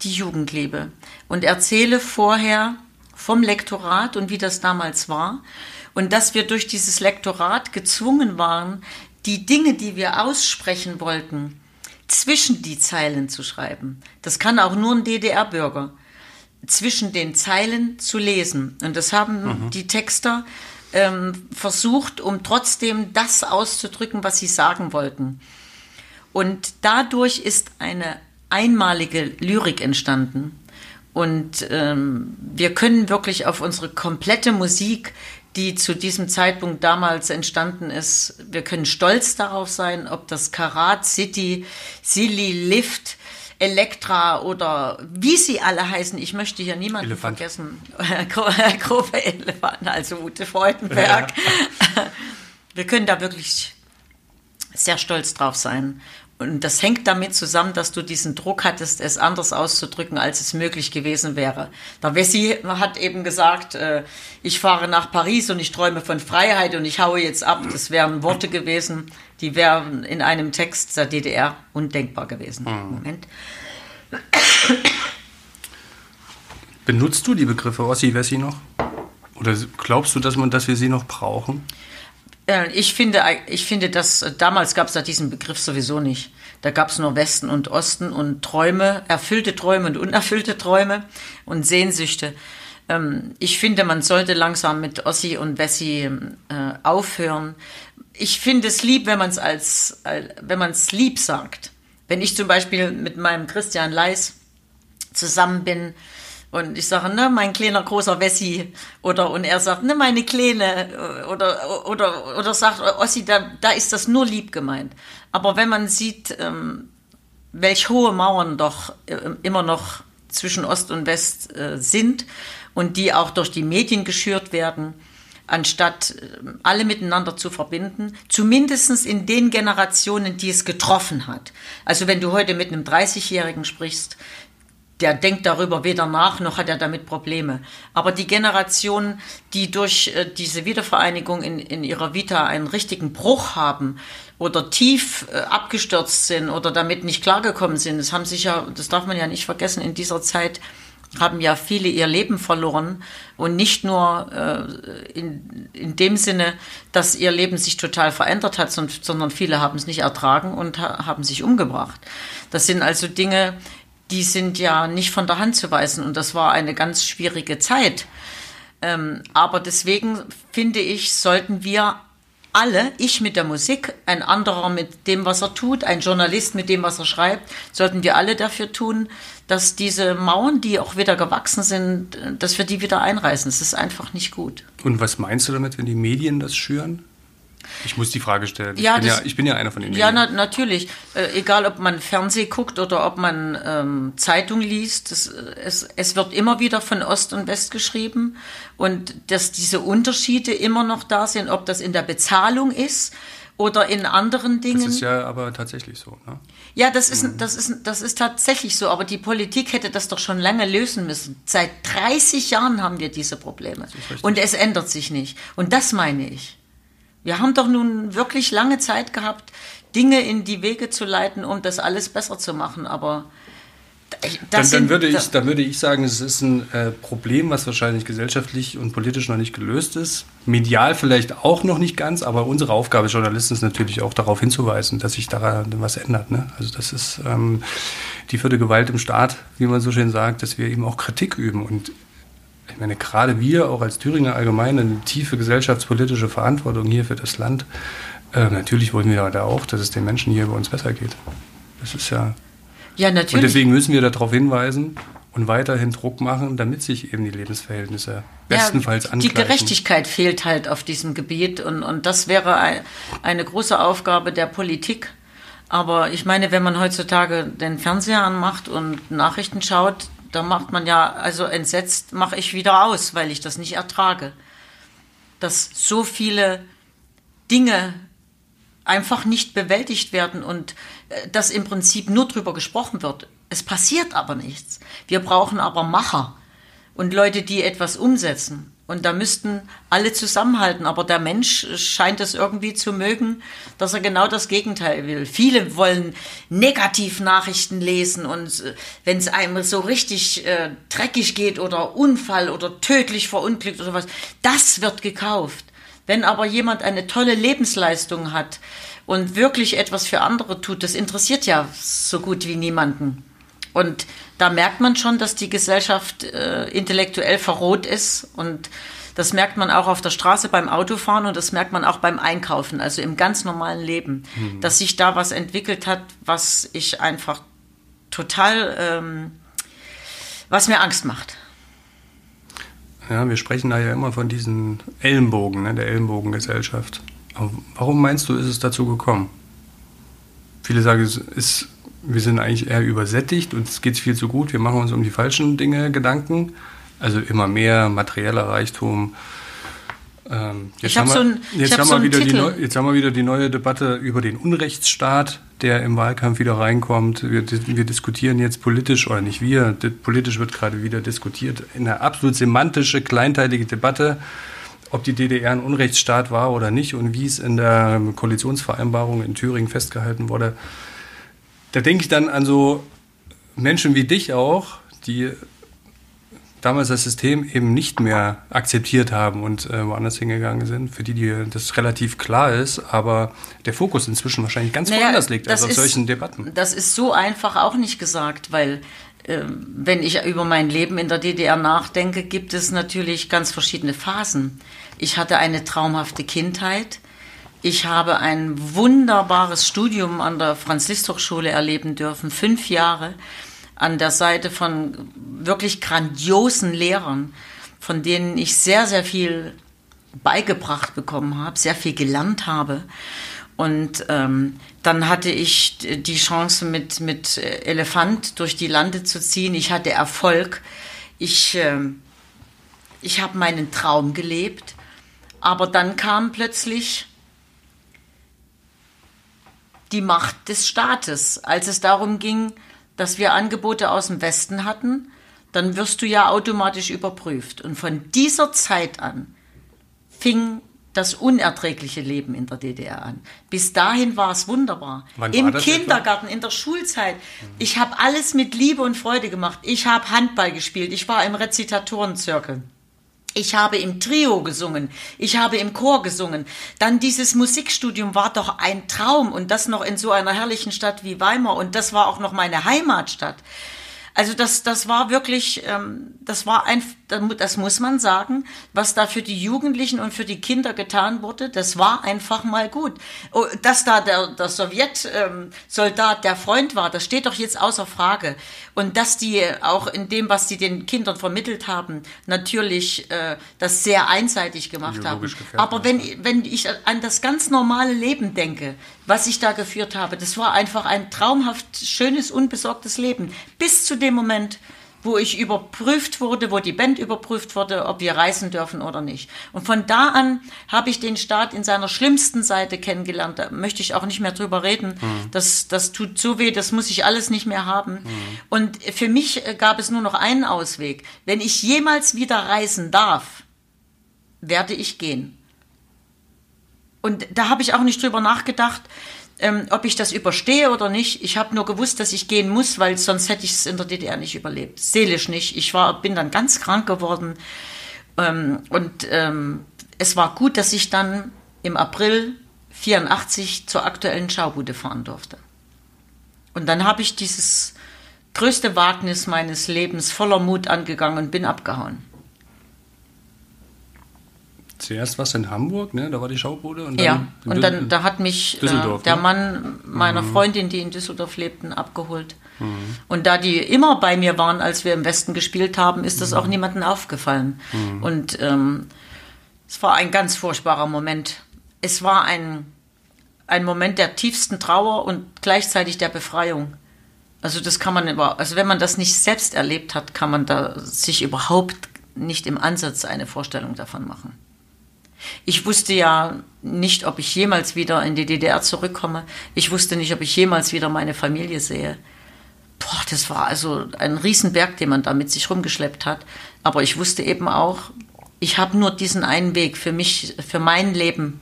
die Jugendliebe und erzähle vorher vom Lektorat und wie das damals war und dass wir durch dieses Lektorat gezwungen waren, die Dinge, die wir aussprechen wollten, zwischen die Zeilen zu schreiben. Das kann auch nur ein DDR-Bürger zwischen den Zeilen zu lesen. Und das haben die Texter ähm, versucht, um trotzdem das auszudrücken, was sie sagen wollten. Und dadurch ist eine einmalige Lyrik entstanden. Und ähm, wir können wirklich auf unsere komplette Musik, die zu diesem Zeitpunkt damals entstanden ist, wir können stolz darauf sein, ob das Karat City, Silly, Lift, Elektra oder wie sie alle heißen. Ich möchte hier niemanden Elefant. vergessen. Gro- Gruppe Elefant, also Ute Freudenberg. Wir können da wirklich sehr stolz drauf sein. Und das hängt damit zusammen, dass du diesen Druck hattest, es anders auszudrücken, als es möglich gewesen wäre. Der Wessi hat eben gesagt, äh, ich fahre nach Paris und ich träume von Freiheit und ich haue jetzt ab. Das wären Worte gewesen, die wären in einem Text der DDR undenkbar gewesen. Moment. benutzt du die Begriffe Ossi Wessi noch? Oder glaubst du, dass man, dass wir sie noch brauchen? Äh, Ich finde, ich finde, dass äh, damals gab es da diesen Begriff sowieso nicht. Da gab es nur Westen und Osten und Träume, erfüllte Träume und unerfüllte Träume und Sehnsüchte. Ähm, Ich finde, man sollte langsam mit Ossi und Wessi äh, aufhören. Ich finde es lieb, wenn man es als, wenn man es lieb sagt. Wenn ich zum Beispiel mit meinem Christian Leis zusammen bin und ich sage, ne, mein kleiner großer Wessi oder und er sagt, ne, meine kleine oder oder oder sagt Ossi, da, da ist das nur lieb gemeint. Aber wenn man sieht, ähm, welch hohe Mauern doch äh, immer noch zwischen Ost und West äh, sind und die auch durch die Medien geschürt werden, anstatt äh, alle miteinander zu verbinden, zumindest in den Generationen, die es getroffen hat. Also wenn du heute mit einem 30-Jährigen sprichst, der denkt darüber weder nach, noch hat er damit Probleme. Aber die Generation, die durch äh, diese Wiedervereinigung in, in ihrer Vita einen richtigen Bruch haben oder tief äh, abgestürzt sind oder damit nicht klargekommen sind, das haben sich ja, das darf man ja nicht vergessen, in dieser Zeit haben ja viele ihr Leben verloren und nicht nur äh, in, in dem Sinne, dass ihr Leben sich total verändert hat, sondern viele haben es nicht ertragen und ha haben sich umgebracht. Das sind also Dinge, die sind ja nicht von der Hand zu weisen und das war eine ganz schwierige Zeit. Ähm, aber deswegen finde ich, sollten wir alle, ich mit der Musik, ein anderer mit dem, was er tut, ein Journalist mit dem, was er schreibt, sollten wir alle dafür tun, dass diese Mauern, die auch wieder gewachsen sind, dass wir die wieder einreißen. Es ist einfach nicht gut. Und was meinst du damit, wenn die Medien das schüren? Ich muss die Frage stellen. Ja, ich, bin das, ja, ich bin ja einer von den Ja, na, natürlich. Äh, egal, ob man Fernseh guckt oder ob man ähm, Zeitung liest, das, es, es wird immer wieder von Ost und West geschrieben und dass diese Unterschiede immer noch da sind, ob das in der Bezahlung ist oder in anderen Dingen. Das ist ja aber tatsächlich so. Ne? Ja, das ist, mhm. das, ist, das ist tatsächlich so, aber die Politik hätte das doch schon lange lösen müssen. Seit 30 Jahren haben wir diese Probleme und es ändert sich nicht. Und das meine ich. Wir haben doch nun wirklich lange Zeit gehabt, Dinge in die Wege zu leiten, um das alles besser zu machen, aber dann, dann, würde ich, dann würde ich sagen, es ist ein äh, Problem, was wahrscheinlich gesellschaftlich und politisch noch nicht gelöst ist. Medial vielleicht auch noch nicht ganz, aber unsere Aufgabe als Journalisten ist natürlich auch darauf hinzuweisen, dass sich daran was ändert. Ne? Also das ist ähm, die vierte Gewalt im Staat, wie man so schön sagt, dass wir eben auch Kritik üben. Und meine, gerade wir auch als Thüringer allgemein eine tiefe gesellschaftspolitische Verantwortung hier für das Land. Äh, natürlich wollen wir da auch, dass es den Menschen hier bei uns besser geht. Das ist ja. Ja, natürlich. Und deswegen müssen wir darauf hinweisen und weiterhin Druck machen, damit sich eben die Lebensverhältnisse bestenfalls ja, angleichen. Die Gerechtigkeit fehlt halt auf diesem Gebiet und, und das wäre ein, eine große Aufgabe der Politik. Aber ich meine, wenn man heutzutage den Fernseher anmacht und Nachrichten schaut, da macht man ja, also entsetzt mache ich wieder aus, weil ich das nicht ertrage. Dass so viele Dinge einfach nicht bewältigt werden und äh, dass im Prinzip nur drüber gesprochen wird. Es passiert aber nichts. Wir brauchen aber Macher und Leute, die etwas umsetzen. Und da müssten alle zusammenhalten. Aber der Mensch scheint es irgendwie zu mögen, dass er genau das Gegenteil will. Viele wollen Negativnachrichten lesen und äh, wenn es einem so richtig äh, dreckig geht oder Unfall oder tödlich verunglückt oder was, das wird gekauft. Wenn aber jemand eine tolle Lebensleistung hat und wirklich etwas für andere tut, das interessiert ja so gut wie niemanden. Und da merkt man schon, dass die Gesellschaft äh, intellektuell verroht ist und das merkt man auch auf der Straße beim Autofahren und das merkt man auch beim Einkaufen, also im ganz normalen Leben, mhm. dass sich da was entwickelt hat, was ich einfach total, ähm, was mir Angst macht. Ja, wir sprechen da ja immer von diesen Ellenbogen, ne, der Ellenbogengesellschaft. Aber warum meinst du, ist es dazu gekommen? Viele sagen, es ist wir sind eigentlich eher übersättigt, und es geht viel zu gut, wir machen uns um die falschen Dinge Gedanken. Also immer mehr materieller Reichtum. Ähm, jetzt, haben wir, so ein, jetzt, haben so wieder die neu, jetzt haben wir wieder die neue Debatte über den Unrechtsstaat, der im Wahlkampf wieder reinkommt. Wir, wir diskutieren jetzt politisch, oder nicht wir, politisch wird gerade wieder diskutiert, in einer absolut semantische, kleinteilige Debatte ob die DDR ein Unrechtsstaat war oder nicht und wie es in der Koalitionsvereinbarung in Thüringen festgehalten wurde da denke ich dann an so Menschen wie dich auch, die damals das System eben nicht mehr akzeptiert haben und äh, woanders hingegangen sind, für die, die das relativ klar ist, aber der Fokus inzwischen wahrscheinlich ganz naja, woanders liegt als auf ist, solchen Debatten. Das ist so einfach auch nicht gesagt, weil äh, wenn ich über mein Leben in der DDR nachdenke, gibt es natürlich ganz verschiedene Phasen. Ich hatte eine traumhafte Kindheit. Ich habe ein wunderbares Studium an der Franz-Liszt-Hochschule erleben dürfen, fünf Jahre an der Seite von wirklich grandiosen Lehrern, von denen ich sehr, sehr viel beigebracht bekommen habe, sehr viel gelernt habe. Und ähm, dann hatte ich die Chance, mit, mit Elefant durch die Lande zu ziehen. Ich hatte Erfolg. Ich, äh, ich habe meinen Traum gelebt. Aber dann kam plötzlich die Macht des Staates. Als es darum ging, dass wir Angebote aus dem Westen hatten, dann wirst du ja automatisch überprüft. Und von dieser Zeit an fing das unerträgliche Leben in der DDR an. Bis dahin war es wunderbar. Wann Im Kindergarten, in der Schulzeit. Ich habe alles mit Liebe und Freude gemacht. Ich habe Handball gespielt. Ich war im Rezitatorenzirkel. Ich habe im Trio gesungen, ich habe im Chor gesungen. Dann dieses Musikstudium war doch ein Traum und das noch in so einer herrlichen Stadt wie Weimar und das war auch noch meine Heimatstadt. Also das, das war wirklich, ähm, das war ein, das muss man sagen, was da für die Jugendlichen und für die Kinder getan wurde, das war einfach mal gut. Oh, Dass da der, der Sowjetsoldat ähm, der Freund war, das steht doch jetzt außer Frage. Und dass die auch in dem, was sie den Kindern vermittelt haben, natürlich äh, das sehr einseitig gemacht haben. Aber wenn, wenn ich an das ganz normale Leben denke, was ich da geführt habe, das war einfach ein traumhaft schönes, unbesorgtes Leben. Bis zu dem Moment, wo ich überprüft wurde, wo die Band überprüft wurde, ob wir reisen dürfen oder nicht. Und von da an habe ich den Staat in seiner schlimmsten Seite kennengelernt. Da möchte ich auch nicht mehr drüber reden. Das, das tut so weh, das muss ich alles nicht mehr haben. Und für mich äh, gab es nur noch einen Ausweg. Wenn ich jemals wieder reisen darf, werde ich gehen. Und da habe ich auch nicht drüber nachgedacht, ähm, ob ich das überstehe oder nicht. Ich habe nur gewusst, dass ich gehen muss, weil sonst hätte ich es in der DDR nicht überlebt. Seelisch nicht. Ich war, bin dann ganz krank geworden. Ähm, und ähm, es war gut, dass ich dann im April 84 zur aktuellen Schaubude fahren durfte. Und dann habe ich dieses größte Wagnis meines Lebens voller Mut angegangen und bin abgehauen. Zuerst was in Hamburg, ne? Da war die Schaubude. Und dann Ja, in und dann da hat mich äh, der ne? Mann meiner Freundin, die in Düsseldorf lebten, abgeholt. Und da die immer bei mir waren, als wir im Westen gespielt haben, ist das auch niemandem aufgefallen. Und ähm, es war ein ganz furchtbarer Moment. Es war ein, ein Moment der tiefsten Trauer und gleichzeitig der Befreiung. Also das kann man über, also wenn man das nicht selbst erlebt hat, kann man da sich überhaupt nicht im Ansatz eine Vorstellung davon machen. Ich wusste ja nicht, ob ich jemals wieder in die DDR zurückkomme. Ich wusste nicht, ob ich jemals wieder meine Familie sehe. Boah, das war also ein Riesenberg, den man da mit sich rumgeschleppt hat. Aber ich wusste eben auch, ich habe nur diesen einen Weg für mich, für mein Leben.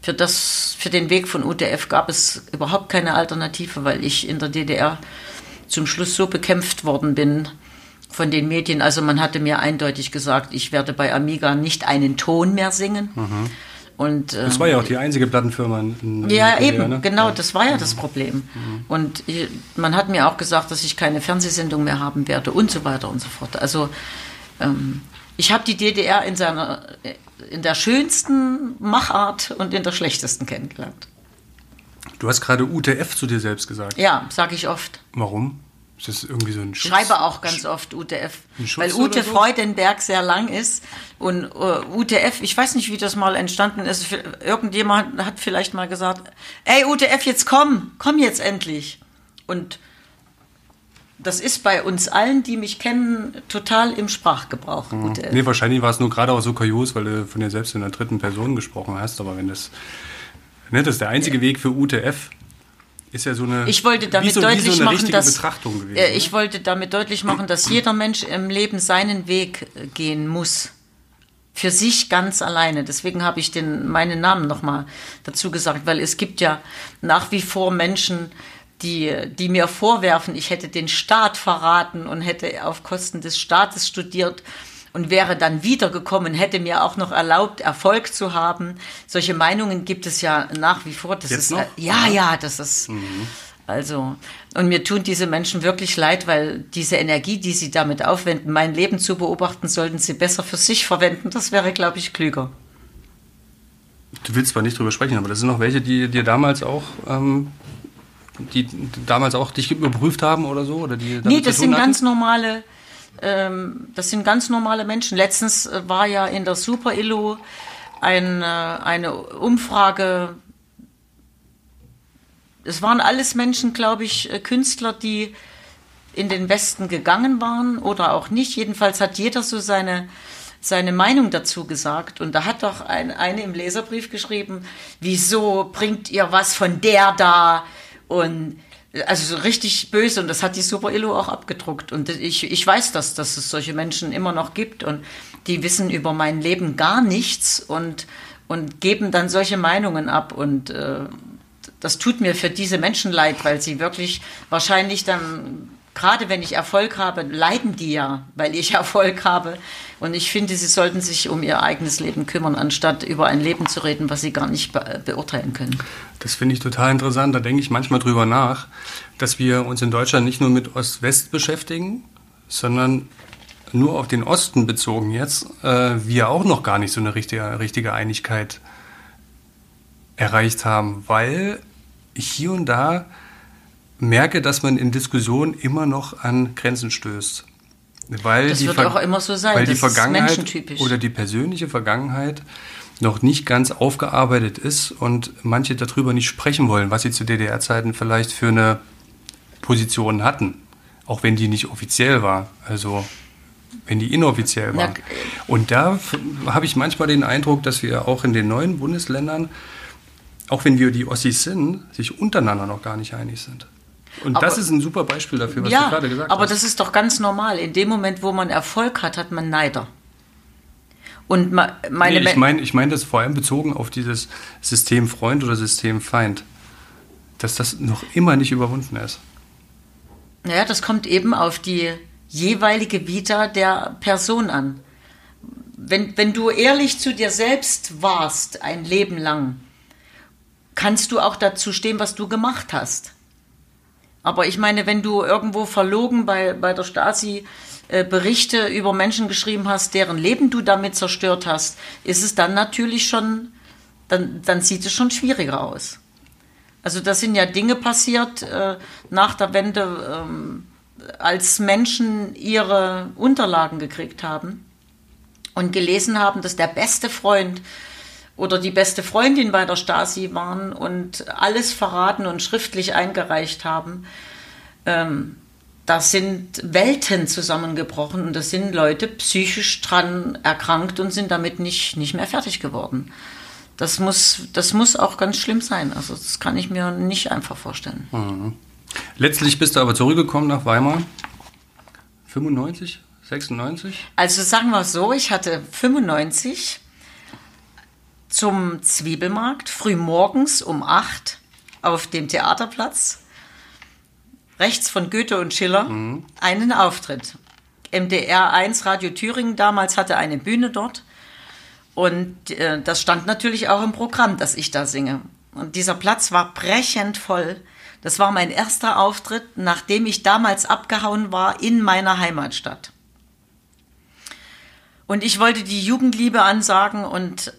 Für, das, für den Weg von UTF gab es überhaupt keine Alternative, weil ich in der DDR zum Schluss so bekämpft worden bin von den Medien. Also man hatte mir eindeutig gesagt, ich werde bei Amiga nicht einen Ton mehr singen. Und, Das ähm, war ja auch die einzige Plattenfirma in, in ja, DDR, eben, ne? genau, das war ja das Problem. Und ich, man hat mir auch gesagt, dass ich keine Fernsehsendung mehr haben werde und so weiter und so fort. Also ähm, ich habe die DDR in seiner in der schönsten Machart und in der schlechtesten kennengelernt. Du hast gerade UTF zu dir selbst gesagt. Ja, sage ich oft. Warum? Ist das irgendwie so ein Schutz? schreibe auch ganz oft UTF, weil Ute so? Freudenberg sehr lang ist und uh, UTF, ich weiß nicht, wie das mal entstanden ist. Irgendjemand hat vielleicht mal gesagt, ey UTF, jetzt komm, komm jetzt endlich. Und das ist bei uns allen, die mich kennen, total im Sprachgebrauch. UTF. Nee, wahrscheinlich war es nur gerade auch so kurios, weil du von dir selbst in der dritten Person gesprochen hast. Aber wenn das, ne, das ist der einzige Weg für UTF, ist ja so eine, Ich wollte damit so, deutlich so machen, dass Betrachtung gewesen. äh, ich wollte damit deutlich machen, dass jeder Mensch im Leben seinen Weg äh, gehen muss. Für sich ganz alleine. Deswegen habe ich den, meinen Namen nochmal dazu gesagt, weil es gibt ja nach wie vor Menschen, die, die mir vorwerfen, ich hätte den Staat verraten und hätte auf Kosten des Staates studiert und wäre dann wiedergekommen, hätte mir auch noch erlaubt, Erfolg zu haben. Solche Meinungen gibt es ja nach wie vor. Das Jetzt ist, noch? äh, Ja, ja, das ist. Also, und mir tun diese Menschen wirklich leid, weil diese Energie, die sie damit aufwenden, mein Leben zu beobachten, sollten sie besser für sich verwenden. Das wäre, glaube ich, klüger. Du willst zwar nicht drüber sprechen, aber das sind noch welche, die dir damals auch, ähm, die damals auch dich überprüft haben oder so? Oder die Nee, das sind hatten? ganz normale, das sind ganz normale Menschen. Letztens äh, war ja in der Super Illo ein, äh, eine Umfrage. Es waren alles Menschen, glaube ich, äh, Künstler, die in den Westen gegangen waren oder auch nicht. Jedenfalls hat jeder so seine, seine Meinung dazu gesagt. Und da hat doch ein, eine im Leserbrief geschrieben, wieso bringt ihr was von der da? Und also so richtig böse und das hat die Super Illo auch abgedruckt. Und ich, ich weiß das, dass es solche Menschen immer noch gibt und die wissen über mein Leben gar nichts und, und geben dann solche Meinungen ab. Und äh, das tut mir für diese Menschen leid, weil sie wirklich wahrscheinlich dann, gerade wenn ich Erfolg habe, leiden die ja, weil ich Erfolg habe. Und ich finde, sie sollten sich um ihr eigenes Leben kümmern, anstatt über ein Leben zu reden, was sie gar nicht be beurteilen können. Das finde ich total interessant. Da denke ich manchmal drüber nach, dass wir uns in Deutschland nicht nur mit Ost-West beschäftigen, sondern nur auf den Osten bezogen jetzt, äh, wir auch noch gar nicht so eine richtige, richtige Einigkeit erreicht haben, weil hier und da merke, dass man in Diskussionen immer noch an Grenzen stößt. Weil das die wird Ver auch immer so sein. Weil das die Vergangenheit oder die persönliche Vergangenheit noch nicht ganz aufgearbeitet ist und manche darüber nicht sprechen wollen, was sie zu DDR-Zeiten vielleicht für eine Position hatten, auch wenn die nicht offiziell war. Also wenn die inoffiziell war. Und da habe ich manchmal den Eindruck, dass wir auch in den neuen Bundesländern, auch wenn wir die Ossis sind, sich untereinander noch gar nicht einig sind. Und das Aber- ist ein super Beispiel dafür, was du ja, gerade gesagt aber hast. das ist doch ganz normal. In dem Moment, wo man Erfolg hat, hat man Neider. Und ma- meine nee, ich Me- meine ich mein das vor allem bezogen auf dieses System Freund oder System Feind. Dass das noch immer nicht überwunden ist. Naja, das kommt eben auf die jeweilige Vita der Person an. Wenn, wenn du ehrlich zu dir selbst warst, ein Leben lang, kannst du auch dazu stehen, was du gemacht hast. Aber ich meine, wenn du irgendwo verlogen bei, bei der Stasi äh, Berichte über Menschen geschrieben hast, deren Leben du damit zerstört hast, ist es dann natürlich schon, dann, dann sieht es schon schwieriger aus. Also da sind ja Dinge passiert äh, nach der Wende, ähm, als Menschen ihre Unterlagen gekriegt haben und gelesen haben, dass der beste Freund oder die beste Freundin bei der Stasi waren und alles verraten und schriftlich eingereicht haben. Ähm, da sind Welten zusammengebrochen und da sind Leute psychisch dran erkrankt und sind damit nicht, nicht mehr fertig geworden. Das muss, das muss auch ganz schlimm sein. Also das kann ich mir nicht einfach vorstellen. Letztlich bist du aber zurückgekommen nach Weimar. 95? 96? Also sagen wir es so, ich hatte 95 zum Zwiebelmarkt, früh morgens um 8 auf dem Theaterplatz, rechts von Goethe und Schiller, einen Auftritt. MDR 1 Radio Thüringen damals hatte eine Bühne dort und äh, das stand natürlich auch im Programm, dass ich da singe. Und dieser Platz war brechend voll. Das war mein erster Auftritt, nachdem ich damals abgehauen war in meiner Heimatstadt. Und ich wollte die Jugendliebe ansagen und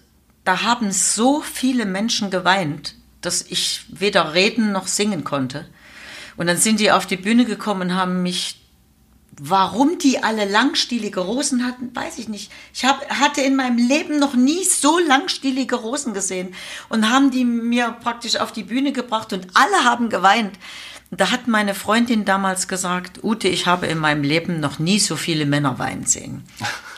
da haben so viele Menschen geweint, dass ich weder reden noch singen konnte. Und dann sind die auf die Bühne gekommen und haben mich, warum die alle langstielige Rosen hatten, weiß ich nicht. Ich hab, hatte in meinem Leben noch nie so langstielige Rosen gesehen und haben die mir praktisch auf die Bühne gebracht und alle haben geweint. Da hat meine Freundin damals gesagt, Ute, ich habe in meinem Leben noch nie so viele Männer weinen sehen.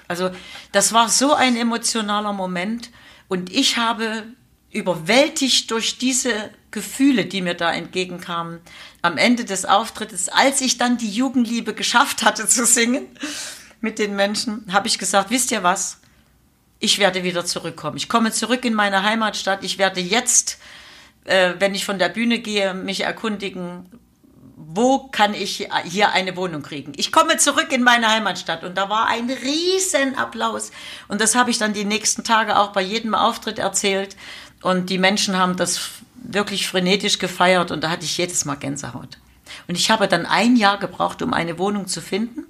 Also das war so ein emotionaler Moment und ich habe überwältigt durch diese Gefühle, die mir da entgegenkamen, am Ende des Auftrittes, als ich dann die Jugendliebe geschafft hatte zu singen mit den Menschen, habe ich gesagt, wisst ihr was? Ich werde wieder zurückkommen. Ich komme zurück in meine Heimatstadt. Ich werde jetzt, äh, wenn ich von der Bühne gehe, mich erkundigen, wo kann ich hier eine Wohnung kriegen? Ich komme zurück in meine Heimatstadt und da war ein riesen Applaus und das habe ich dann die nächsten Tage auch bei jedem Auftritt erzählt und die Menschen haben das wirklich frenetisch gefeiert und da hatte ich jedes Mal Gänsehaut. Und ich habe dann ein Jahr gebraucht, um eine Wohnung zu finden.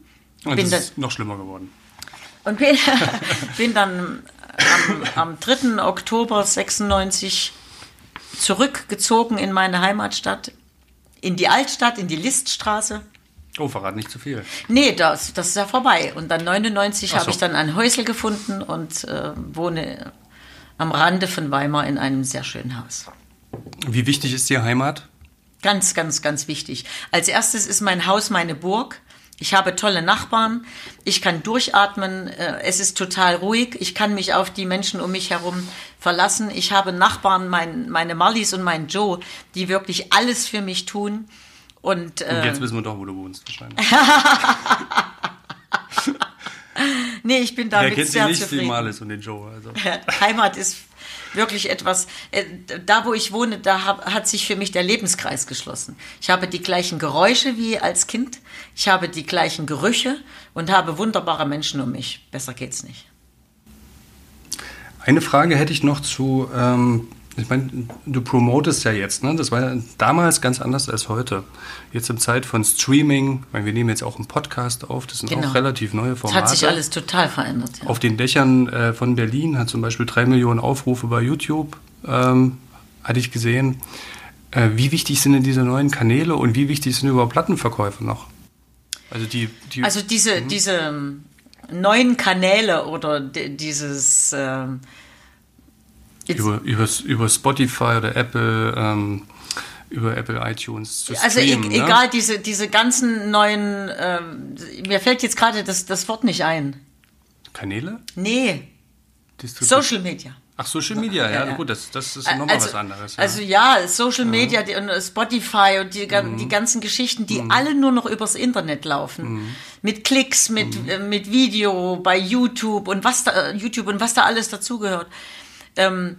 Und Bin das dann- ist noch schlimmer geworden. Und bin, bin dann am, am 3. Oktober 96 zurückgezogen in meine Heimatstadt, in die Altstadt, in die Liststraße. Oh, verrat nicht zu viel. Nee, das, das ist ja vorbei. Und dann 99 Ach habe so. ich dann ein Häusel gefunden und äh, wohne am Rande von Weimar in einem sehr schönen Haus. Wie wichtig ist dir Heimat? Ganz, ganz, ganz wichtig. Als erstes ist mein Haus meine Burg. Ich habe tolle Nachbarn. Ich kann durchatmen. Äh, Es ist total ruhig. Ich kann mich auf die Menschen um mich herum verlassen. Ich habe Nachbarn, mein, meine Marlies und mein Joe, die wirklich alles für mich tun. Und, Und äh, jetzt wissen wir doch, wo du wohnst wahrscheinlich. nee, ich bin Wer damit kennt sie sehr nicht, die zufrieden. Marlis und den Joe. Also. Heimat ist, wirklich etwas, äh, da wo ich wohne, da hab, hat sich für mich der Lebenskreis geschlossen. Ich habe die gleichen Geräusche wie als Kind, ich habe die gleichen Gerüche und habe wunderbare Menschen um mich. Besser geht's nicht. Eine Frage hätte ich noch zu, ähm, ich meine, du promotest ja jetzt, ne? Das war ja damals ganz anders als heute. Jetzt in Zeit von Streaming, weil wir nehmen jetzt auch einen Podcast auf, das sind Genau. auch relativ neue Formate. Es hat sich alles total verändert. Ja. Auf den Dächern äh, von Berlin hat zum Beispiel drei Millionen Aufrufe bei YouTube, ähm, hatte ich gesehen. Äh, wie wichtig sind denn diese neuen Kanäle und wie wichtig sind überhaupt Plattenverkäufe noch? Also die, die Also diese, diese ähm, neuen Kanäle oder di- dieses jetzt- über, über, über Spotify oder Apple, ähm, über Apple iTunes zu Also e streamen. ne? egal, diese, diese ganzen neuen, ähm, mir fällt jetzt gerade das, das Wort nicht ein. Kanäle? Nee, Social Media. Ach, Social Media, ja, Ja, ja. gut, das, das ist nochmal was anderes. Ja. Also ja, Social Media die, und Spotify und die, gan- die ganzen Geschichten, die alle nur noch übers Internet laufen. Mit Klicks, mit, äh, mit Video bei YouTube und was da, äh, YouTube und was da alles dazugehört. Ähm,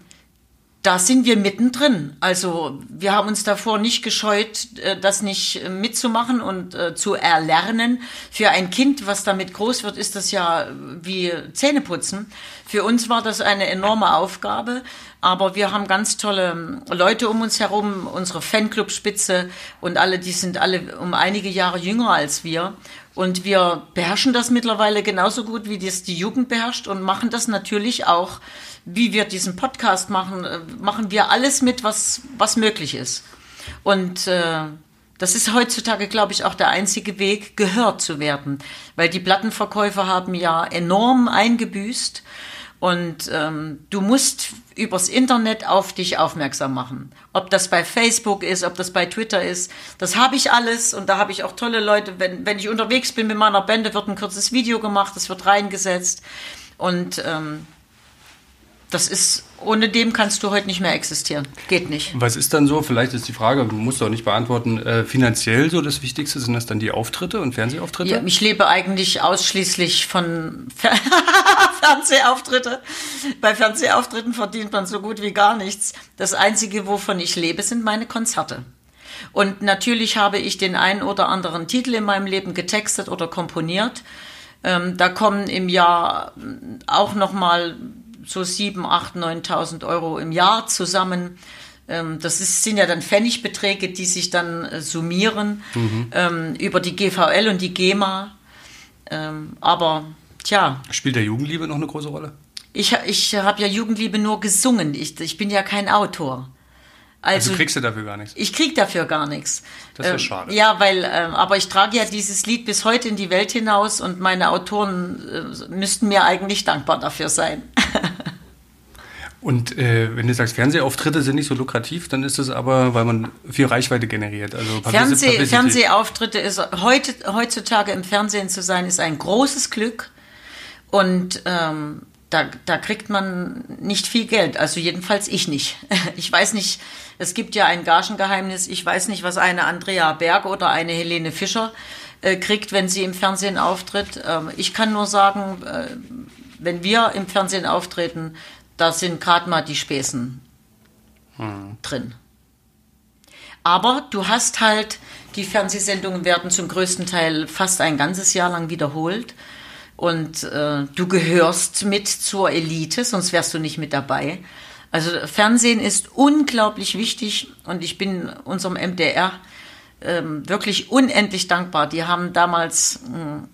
da sind wir mittendrin. Also wir haben uns davor nicht gescheut, äh, das nicht äh, mitzumachen und äh, zu erlernen. Für ein Kind, was damit groß wird, ist das ja wie Zähneputzen. Für uns war das eine enorme Aufgabe, aber wir haben ganz tolle Leute um uns herum, unsere Fanclub-Spitze und alle, die sind alle um einige Jahre jünger als wir. Und wir beherrschen das mittlerweile genauso gut, wie das die Jugend beherrscht und machen das natürlich auch, wie wir diesen Podcast machen, äh, machen wir alles mit, was, was möglich ist. Und äh, das ist heutzutage, glaube ich, auch der einzige Weg, gehört zu werden. Weil die Plattenverkäufer haben ja enorm eingebüßt. Und ähm, du musst übers Internet auf dich aufmerksam machen. Ob das bei Facebook ist, ob das bei Twitter ist, das habe ich alles und da habe ich auch tolle Leute. Wenn, wenn ich unterwegs bin mit meiner Bände, wird ein kurzes Video gemacht, das wird reingesetzt. Und ähm, das ist, ohne dem kannst du heute nicht mehr existieren. Geht nicht. Was ist dann so, vielleicht ist die Frage, musst du auch nicht beantworten, äh, finanziell so das Wichtigste, sind das dann die Auftritte und Fernsehauftritte? Ja, ich lebe eigentlich ausschließlich von Fernsehauftritte. Bei Fernsehauftritten verdient man so gut wie gar nichts. Das Einzige, wovon ich lebe, sind meine Konzerte. Und natürlich habe ich den einen oder anderen Titel in meinem Leben getextet oder komponiert. Ähm, da kommen im Jahr ähm, auch noch mal so 7, 8, 9.000 Euro im Jahr zusammen. Ähm, das ist, sind ja dann Pfennigbeträge, die sich dann äh, summieren ähm, über die GVL und die GEMA. Ähm, aber tja, Spielt der Jugendliebe noch eine große Rolle? ich, ich habe ja Jugendliebe nur gesungen. Ich, ich bin ja kein Autor. Also, Also, kriegst du dafür gar nichts. ich krieg dafür gar nichts. Das ist ja Ähm, schade. Ja, weil, ähm, aber ich trage ja dieses Lied bis heute in die Welt hinaus und meine Autoren äh, müssten mir eigentlich dankbar dafür sein. Und äh, wenn du sagst, Fernsehauftritte sind nicht so lukrativ, dann ist es aber, weil man viel Reichweite generiert. Also Fernseh, Publicity. Fernsehauftritte ist heute, heutzutage im Fernsehen zu sein, ist ein großes Glück. Und ähm, da, da kriegt man nicht viel Geld. Also jedenfalls ich nicht. Ich weiß nicht, es gibt ja ein Gagengeheimnis. Ich weiß nicht, was eine Andrea Berg oder eine Helene Fischer äh, kriegt, wenn sie im Fernsehen auftritt. Ähm, ich kann nur sagen, äh, wenn wir im Fernsehen auftreten, da sind gerade mal die Späßen drin. Aber du hast halt, die Fernsehsendungen werden zum größten Teil fast ein ganzes Jahr lang wiederholt. Und äh, du gehörst mit zur Elite, sonst wärst du nicht mit dabei. Also Fernsehen ist unglaublich wichtig und ich bin unserem MDR ähm, wirklich unendlich dankbar. Die haben damals mh,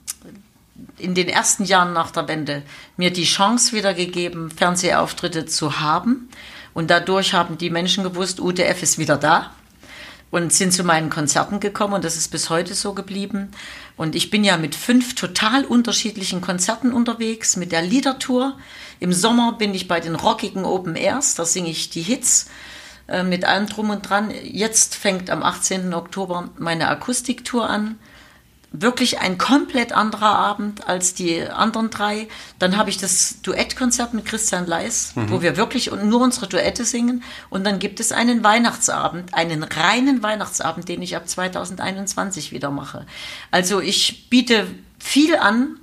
in den ersten Jahren nach der Wende mir die Chance wiedergegeben, Fernsehauftritte zu haben. Und dadurch haben die Menschen gewusst, UTF ist wieder da und sind zu meinen Konzerten gekommen und das ist bis heute so geblieben. Und ich bin ja mit fünf total unterschiedlichen Konzerten unterwegs, mit der Liedertour. Im Sommer bin ich bei den rockigen Open Airs, da singe ich die Hits äh, mit allem drum und dran. Jetzt fängt am 18. Oktober meine Akustiktour an. Wirklich ein komplett anderer Abend als die anderen drei. Dann habe ich das Duettkonzert mit Christian Leis, wo wir wirklich nur unsere Duette singen. Und dann gibt es einen Weihnachtsabend, einen reinen Weihnachtsabend, den ich ab 2021 wieder mache. Also ich biete viel an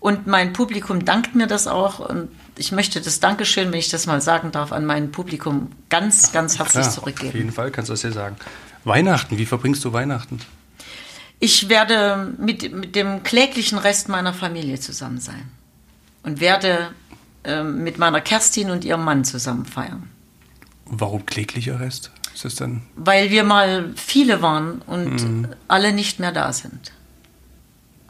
Und mein Publikum dankt mir das auch. Und ich möchte das Dankeschön, wenn ich das mal sagen darf, an mein Publikum ganz, ganz herzlich Klar, zurückgeben. Auf jeden Fall kannst du das ja sagen. Weihnachten, wie verbringst du Weihnachten? Ich werde mit, mit dem kläglichen Rest meiner Familie zusammen sein. Und werde äh, mit meiner Kerstin und ihrem Mann zusammen feiern. Warum kläglicher Rest? Ist das dann? Weil wir mal viele waren und alle nicht mehr da sind.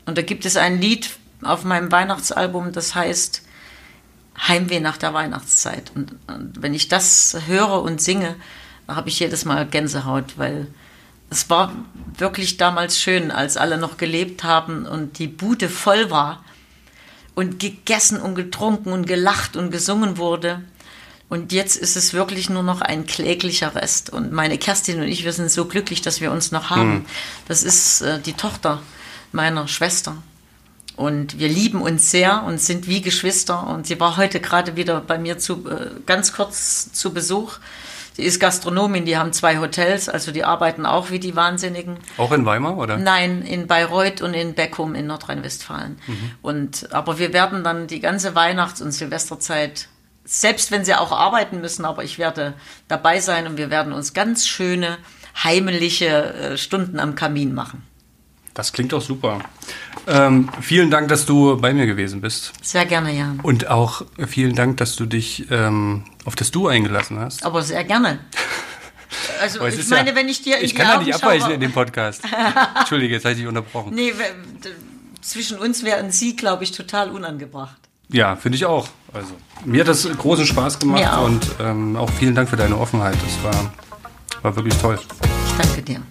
Und da gibt es ein Lied auf meinem Weihnachtsalbum, das heißt Heimweh nach der Weihnachtszeit. Und, und wenn ich das höre und singe, habe ich jedes Mal Gänsehaut, weil es war wirklich damals schön, als alle noch gelebt haben und die Bude voll war und gegessen und getrunken und gelacht und gesungen wurde. Und jetzt ist es wirklich nur noch ein kläglicher Rest. Und meine Kerstin und ich, wir sind so glücklich, dass wir uns noch haben. Das ist äh, die Tochter meiner Schwester. Und wir lieben uns sehr und sind wie Geschwister. Und sie war heute gerade wieder bei mir zu, äh, ganz kurz zu Besuch. Sie ist Gastronomin, die haben zwei Hotels, also die arbeiten auch wie die Wahnsinnigen. Auch in Weimar, oder? Nein, in Bayreuth und in Beckum in Nordrhein-Westfalen. Und aber wir werden dann die ganze Weihnachts- und Silvesterzeit, selbst wenn sie auch arbeiten müssen, aber ich werde dabei sein und wir werden uns ganz schöne heimliche äh, Stunden am Kamin machen. Das klingt doch super. Ähm, vielen Dank, dass du bei mir gewesen bist. Sehr gerne, Jan. Und auch vielen Dank, dass du dich ähm, auf das Du eingelassen hast. Aber sehr gerne. Also ich meine, ja- wenn ich dir in Ich kann Augen nicht abweichen schaue, in dem Podcast. Entschuldige, jetzt habe ich dich unterbrochen. Nee, zwischen uns wären Sie, glaube ich, total unangebracht. Ja, finde ich auch. Also mir hat das großen Spaß gemacht und ähm, auch vielen Dank für deine Offenheit. Das war, war wirklich toll. Ich danke dir.